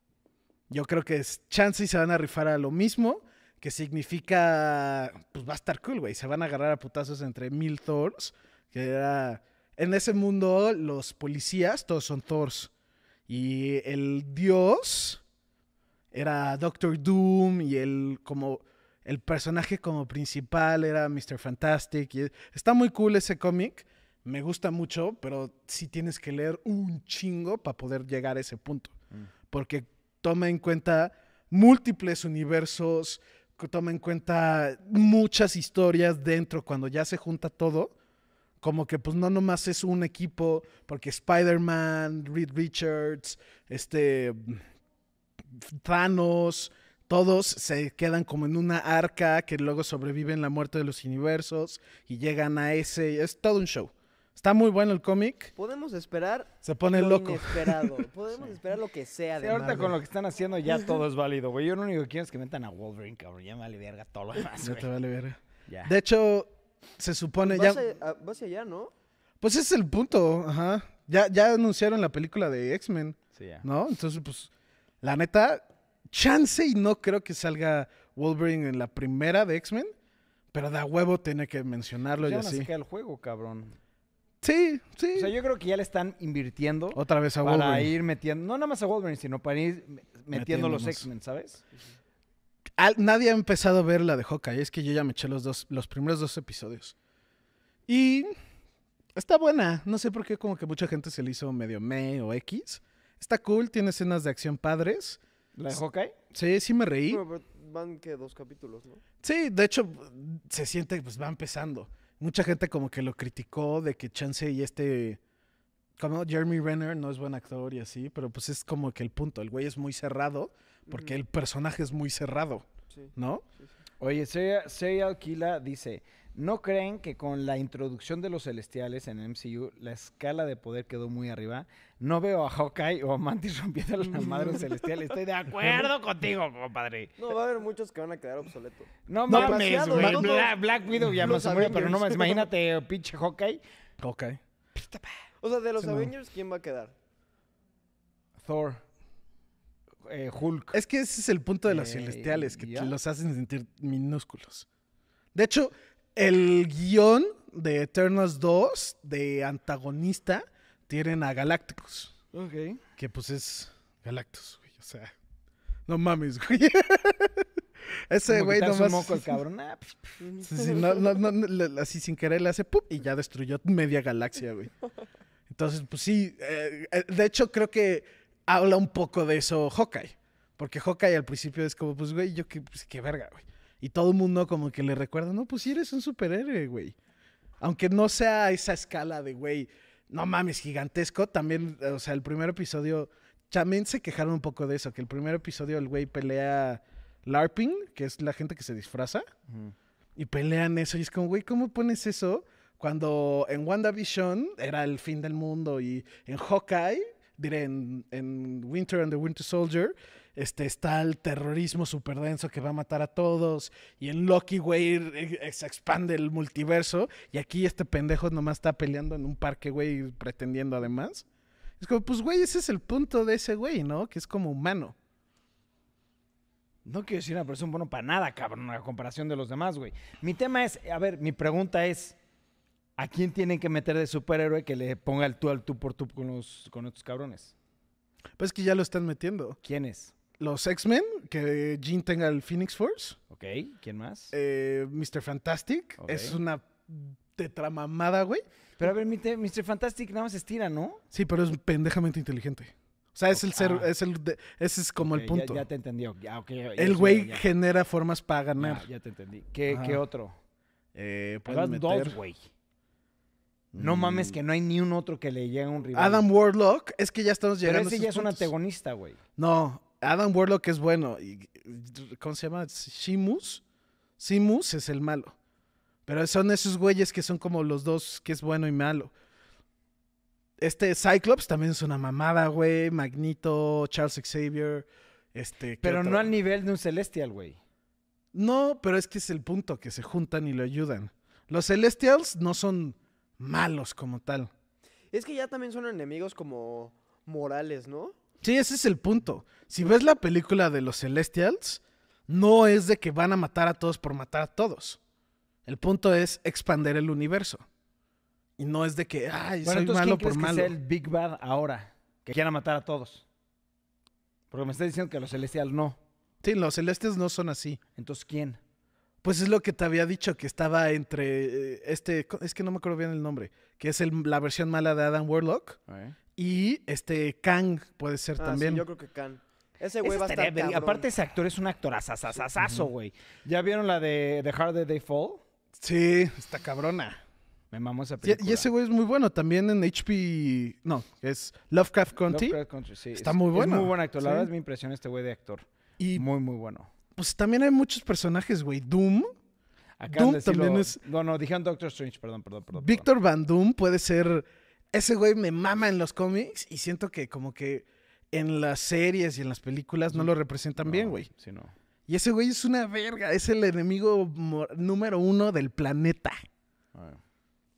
Yo creo que es chance y se van a rifar a lo mismo, que significa, pues va a estar cool, güey. Se van a agarrar a putazos entre mil Thors, que era, en ese mundo los policías todos son Thors. Y el dios era Doctor Doom y el como el personaje como principal era Mr. Fantastic. Y está muy cool ese cómic. Me gusta mucho, pero sí tienes que leer un chingo para poder llegar a ese punto. Mm. Porque toma en cuenta múltiples universos, toma en cuenta muchas historias dentro cuando ya se junta todo. Como que pues no nomás es un equipo, porque Spider-Man, Reed Richards, este Thanos, todos se quedan como en una arca que luego sobreviven la muerte de los universos y llegan a ese. Es todo un show. Está muy bueno el cómic. Podemos esperar. Se pone lo loco. Inesperado. Podemos esperar lo que sea. de ahorita con lo que están haciendo ya todo es válido, güey. Yo lo único que quiero es que metan a Wolverine, cabrón. Ya me vale verga todo lo demás. Ya te vale verga. Ya. De hecho, se supone pues ya. A, vas allá, ¿no? Pues ese es el punto, ajá. Ya, ya anunciaron la película de X-Men, Sí, ya. ¿no? Entonces, pues, la neta, chance y no creo que salga Wolverine en la primera de X-Men, pero da huevo tiene que mencionarlo y Ya a así. el juego, cabrón. Sí, sí. O sea, yo creo que ya le están invirtiendo Otra vez a para Wolverine. ir metiendo, no nada más a Wolverine, sino para ir me- metiendo los. X-Men, ¿sabes? Al- nadie ha empezado a ver la de Hawkeye. Es que yo ya me eché los dos, los primeros dos episodios. Y está buena. No sé por qué como que mucha gente se le hizo medio me o X. Está cool, tiene escenas de acción padres. ¿La de Hawkeye? Sí, sí me reí. Bueno, pero van que dos capítulos, ¿no? Sí, de hecho, se siente que pues va empezando. Mucha gente como que lo criticó de que Chance y este... Como Jeremy Renner no es buen actor y así, pero pues es como que el punto. El güey es muy cerrado porque el personaje es muy cerrado, Sí. ¿no? Oye, Serial Serial Killa dice, ¿no creen que con la introducción de los celestiales en MCU la escala de poder quedó muy arriba? No veo a Hawkeye o a Mantis rompiendo la madre un celestial. Estoy de acuerdo contigo, compadre. No, va a haber muchos que van a quedar obsoletos. No No, mames, güey. Black Widow ya se murió, pero no mames, imagínate, pinche Hawkeye. Ok. O sea, de los Sí. Avengers, ¿quién va a quedar? Thor. eh, Hulk. Es que ese es el punto de los Eh, celestiales, que los hacen sentir minúsculos. De hecho, el guion de Eternals 2 de antagonista tienen a Galacticus, Ok. que pues es Galactus, güey. O sea, no mames, güey. Ese güey nomás. moco el cabrón. Pf, Sí, sí, no, no, no, le- así sin querer le hace ¡pup! y ya destruyó media galaxia, güey. Entonces, pues sí, eh, eh, de hecho creo que habla un poco de eso Hawkeye. Porque Hawkeye al principio es como, pues, güey, yo qué, pues, qué verga, güey. Y todo el mundo como que le recuerda, no, pues sí eres un superhéroe, güey. Aunque no sea esa escala de, güey, no mames, gigantesco, también, o sea, el primer episodio, también se quejaron un poco de eso, que el primer episodio el güey pelea LARPing, que es la gente que se disfraza y pelean eso. Y es como, güey, ¿cómo pones eso cuando en WandaVision era el fin del mundo y en Hawkeye, diré, en, en Winter and the Winter Soldier, este, está el terrorismo súper denso que va a matar a todos. Y en Loki, güey, eh, se expande el multiverso. Y aquí este pendejo nomás está peleando en un parque, güey, pretendiendo además. Es como, pues, güey, ese es el punto de ese güey, ¿no? Que es como humano. No quiero decir una persona bueno para nada, cabrón, a comparación de los demás, güey. Mi tema es, a ver, mi pregunta es, ¿a quién tienen que meter de superhéroe que le ponga el tú al tú por tú con los con estos cabrones? Pues que ya lo están metiendo. ¿Quién es? Los X-Men, que Jean tenga el Phoenix Force. ¿Ok? ¿Quién más? eh, Mr. Fantastic. Es una tetramamada, güey. Pero a ver, Mr. Fantastic nada más estira, ¿no? Sí, pero es pendejamente inteligente. O sea, es el ser, Ah. es el de- ese es como el punto. Ya, te entendió. Ya, el güey genera formas para ganar. ya te entendí. ¿Qué, Ajá. qué otro? Eh, pueden meter- dos, güey. No mames que no hay ni un otro que le llegue a un rival. Adam Warlock, es que ya estamos Pero llegando ese a ya es un antagonista, güey. No, Adam Warlock es bueno. Y, ¿Cómo se llama? Shimus. Simus es el malo. Pero son esos güeyes que son como los dos, que es bueno y malo. Este Cyclops también es una mamada, güey. Magneto, Charles Xavier. Este, ¿qué Pero otro? no al nivel de un Celestial, güey. No, pero es que es el punto, que se juntan y lo ayudan. Los Celestials no son malos como tal. Es que ya también son enemigos como morales, ¿no? Sí, ese es el punto. Si ves la película de los Celestials, no es de que van a matar a todos por matar a todos. El punto es expander el universo. Y no es de que, ay, Bueno, soy entonces, malo ¿quién por crees que malo. sea el Big Bad ahora? Que quiera matar a todos. Porque me estás diciendo que los Celestial no. Sí, los Celestials no son así. Entonces, ¿quién? Pues es lo que te había dicho, que estaba entre eh, este, es que no me acuerdo bien el nombre, que es el- la versión mala de Adam Warlock. Y este Kang puede ser Ah, también. sí, yo creo que Khan. Ese güey va a estar cabrón. Aparte, ese actor es un actor asasasasazo, güey. ¿Ya vieron la de The Harder They Fall? Sí, está cabrona. Me mamó esa película. y ese güey es muy bueno también en HP. No, es Lovecraft Country. Lovecraft Country, sí. Está Es- muy Es bueno. muy buen actor. La Sí. verdad es mi impresión este güey de actor. Y Muy, muy bueno. pues también hay muchos personajes, güey. Doom. Acá Doom también es- No, no, dijeron Doctor Strange, perdón, perdón, perdón. perdón. Víctor Van Doom puede ser. Ese güey me mama en los cómics y siento que como que en las series y en las películas no lo representan bien, güey. Sí, no. Y ese güey es una verga. Es el enemigo número uno del planeta. A ver.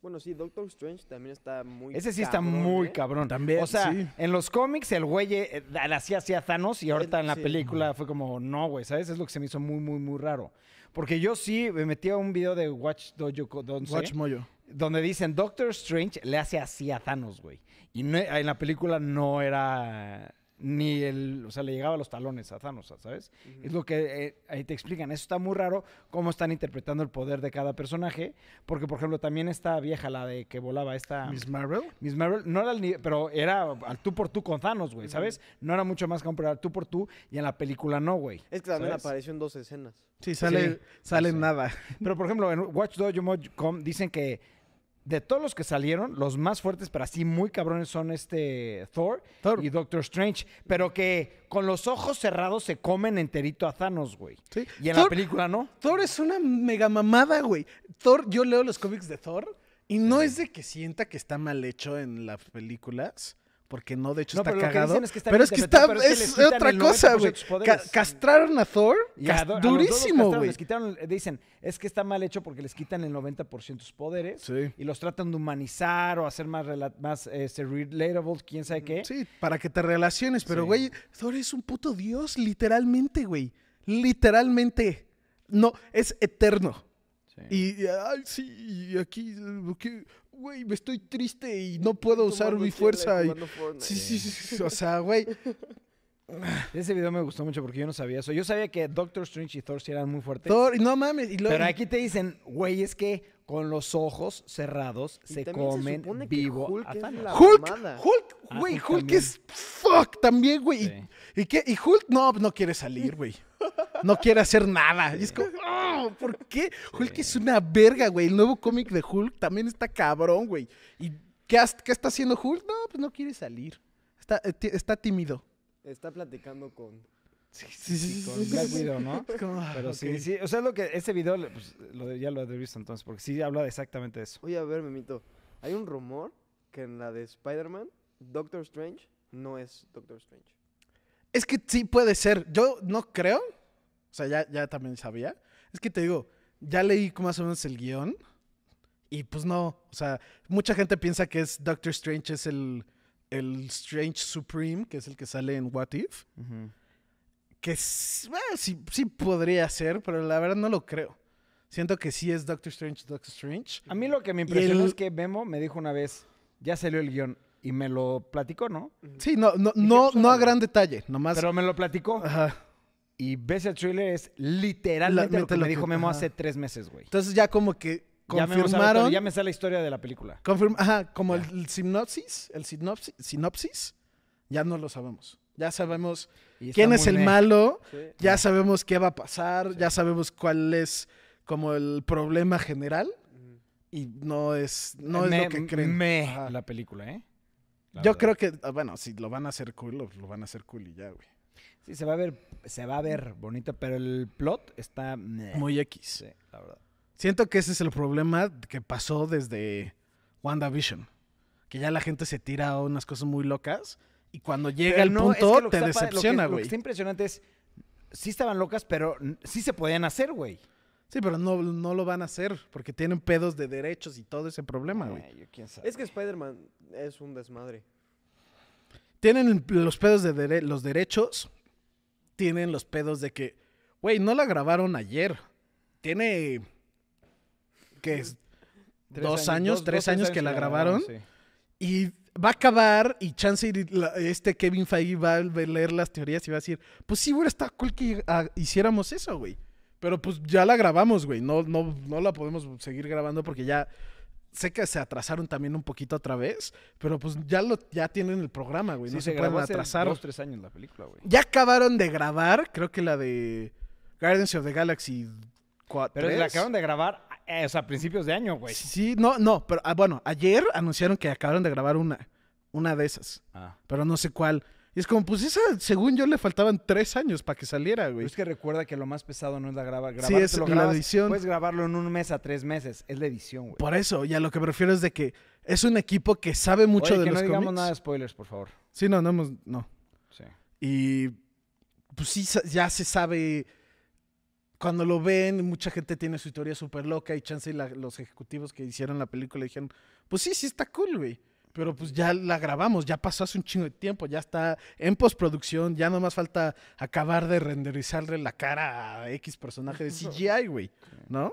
Bueno, sí, Doctor Strange también está muy Ese sí está muy ¿eh? cabrón. También, O sea, sí. en los cómics el güey eh, hacía así a Thanos y ahorita en la sí. película fue como, no, güey, ¿sabes? Es lo que se me hizo muy, muy, muy raro. Porque yo sí me metí a un video de Watch Dojo Watch Moyo. Donde dicen Doctor Strange le hace así a Thanos, güey. Y no- en la película no era ni el, o sea, le llegaba a los talones a Thanos, ¿sabes? Es lo que eh, ahí te explican. Eso está muy raro, cómo están interpretando el poder de cada personaje. Porque, por ejemplo, también esta vieja, la de que volaba, esta... Miss Marvel. Miss Marvel no era el pero era al tú por tú con Thanos, güey, ¿sabes? No era mucho más que al tú por tú y en la película no, güey. Es que también ¿sabes? apareció en dos escenas. Sí, sale, Sí, sale nada. Pero por ejemplo, en Watch Dojo.com dicen que de todos los que salieron, los más fuertes, pero así muy cabrones son este Thor, Thor. y Doctor Strange, pero que con los ojos cerrados se comen enterito a Thanos, güey. Sí. Y en la película no. Thor es una mega mamada, güey. Thor, yo leo los cómics de Thor y no es de que sienta que está mal hecho en las películas. Porque no, de hecho No, está pero lo que cagado. dicen es que está pero es que está, pero es otra cosa, 90% güey. Ca- castraron a Thor a durísimo, güey. Les quitaron, dicen, es que está mal hecho porque les quitan el 90% de sus poderes. Sí. Y los tratan de humanizar o hacer más, rela- más este, relatable, quién sabe qué. Sí, para que te relaciones. Pero, Sí. güey, Thor es un puto dios, literalmente, güey. Literalmente. No, es eterno. Sí. Y, ay, sí, y aquí, güey, me estoy triste y no puedo usar mi fuerza. y- sí, sí, sí, o sea, güey. Ese video me gustó mucho porque yo no sabía eso. Yo sabía que Doctor Strange y Thor sí eran muy fuertes. Thor, no mames. Y Pero aquí te dicen, güey, es que con los ojos cerrados se comen vivo Hulk a Thanos. la- Hulk. Hulk, Ah, güey, Hulk Hulk, también. es fuck también, güey. Sí. ¿Y, y qué? Y Hulk no, no quiere salir, güey. No quiere hacer nada. Y es como, "Ah, ¿por qué? Hulk es una verga, güey. El nuevo cómic de Hulk también está cabrón, güey. ¿Y qué, qué está haciendo Hulk? No, pues no quiere salir. Está, eh, está tímido. Está platicando con... Sí, sí, sí. Con Black Widow, ¿no? Como, Pero sí, sí. O sea, lo que ese video, pues, lo ya lo he visto entonces, porque sí habla de exactamente eso. Oye, a ver, Memito. Hay un rumor que en la de Spider-Man, Doctor Strange no es Doctor Strange. Es que sí puede ser. Yo no creo. O sea, ya, ya también sabía. Es que te digo, ya leí más o menos el guion. Y pues no. O sea, mucha gente piensa que es Doctor Strange, es el, el Strange Supreme, que es el que sale en What If. Que s- bueno, sí, sí podría ser, pero la verdad no lo creo. Siento que sí es Doctor Strange, Doctor Strange. A mí lo que me impresionó el- es que Memo me dijo una vez, ya salió el guion, y me lo platicó, ¿no? Sí, no, no, no, no a gran detalle. Nomás. Pero me lo platicó. Ajá. Y ves el thriller, es literalmente La- lo que lo me que- dijo Memo ajá. hace tres meses, güey. Entonces ya como que Ya, sabe confirmaron. ya me sale la historia de la película. Confirma, ajá, como el, el sinopsis, el sinopsis, sinopsis, ya no lo sabemos. Ya sabemos quién es el malo, Sí. ya sabemos qué va a pasar, ya sabemos cuál es como el problema general y no es no es lo que creen. me Ajá. la película, ¿eh? La Yo verdad. creo que ah, bueno, si lo van a hacer cool, lo, lo van a hacer cool y ya, güey. Sí, se va a ver, se va a ver bonito, pero el plot está meh. Muy X. Sí, la verdad. Siento que ese es el problema que pasó desde WandaVision, que ya la gente se tira a unas cosas muy locas y cuando llega Pero el no, es punto que lo que te está pa- lo que- decepciona, Lo que güey. está impresionante es, sí estaban locas, pero sí se podían hacer, güey. Sí, pero no, no lo van a hacer porque tienen pedos de derechos y todo ese problema, güey. Ay, yo quién sabe. Es que Spider-Man es un desmadre. Tienen los pedos de dere- los derechos, tienen los pedos de que, güey, no la grabaron ayer. Tiene, ¿qué es? Dos años, dos- tres dos, años que la grabaron. sí. Y va a acabar y chance y la- este Kevin Feige va a leer las teorías y va a decir, pues sí, hubiera estado cool que ah, hiciéramos eso, güey. Pero pues ya la grabamos, güey. No, no, no la podemos seguir grabando porque ya sé que se atrasaron también un poquito otra vez, pero pues ya lo ya tienen el programa, güey. Sí, no se se, pueden atrasar. dos, tres años la película, güey. Ya acabaron de grabar, creo que la de Guardians of the Galaxy 4. Pero la acabaron de grabar, eh, o sea, a principios de año, güey. Sí, no, no, pero ah, bueno, ayer anunciaron que acabaron de grabar una, una de esas, Ah. pero no sé cuál. Y es como, pues esa, según yo, le faltaban tres años para que saliera, Pero güey. es que recuerda que lo más pesado no es la graba, grabar. Sí, es la grabas, edición. Puedes grabarlo en un mes a tres meses. Es la edición, güey. Por eso, y a lo que me refiero es de que es un equipo que sabe mucho Oye, de que los no digamos cómics. nada de spoilers, por favor. Sí, no, no hemos, no. Sí. Y pues sí, sa- ya se sabe cuando lo ven, mucha gente tiene su historia súper loca y chance y la- los ejecutivos que hicieron la película dijeron, pues sí, sí está cool, güey. Pero pues ya la grabamos, ya pasó hace un chingo de tiempo, ya está en postproducción, ya nomás falta acabar de renderizarle la cara a X personaje de CGI, güey. ¿No?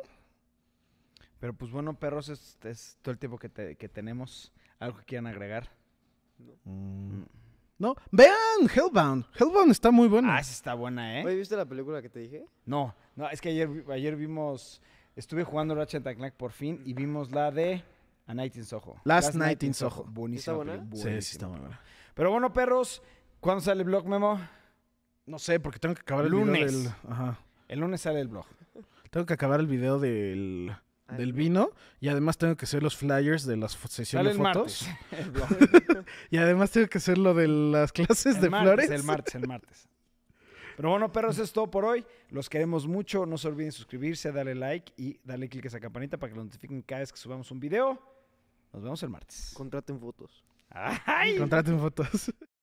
Pero pues bueno, perros, es, es todo el tiempo que, te- que tenemos. ¿Algo que quieran agregar? No, vean Hellbound. Hellbound está muy bueno. Ah, esa está buena, ¿eh? Oye, ¿viste la película que te dije? No, no, es que ayer, ayer vimos, estuve jugando Ratchet and Clank por fin y vimos la de A Night in Soho. Last Night in Soho. Buenísima. ¿Está buena? sí, sí, está muy buena. Pero bueno, perros, ¿cuándo sale el blog, Memo? No sé, porque tengo que acabar el Lunes. video del... Ajá. El lunes sale el blog. Tengo que acabar el video del, Del el- vino y además tengo que hacer los flyers de las sesiones el fotos. Y además tengo que hacer lo de las clases El de martes, flores. El martes, el martes. Pero bueno, perros, eso es todo por hoy. Los queremos mucho. No se olviden suscribirse, darle like y darle click a esa campanita para que lo notifiquen cada vez que subamos un video. Nos vemos el martes. Contraten fotos. ¡Ay! Contraten fotos.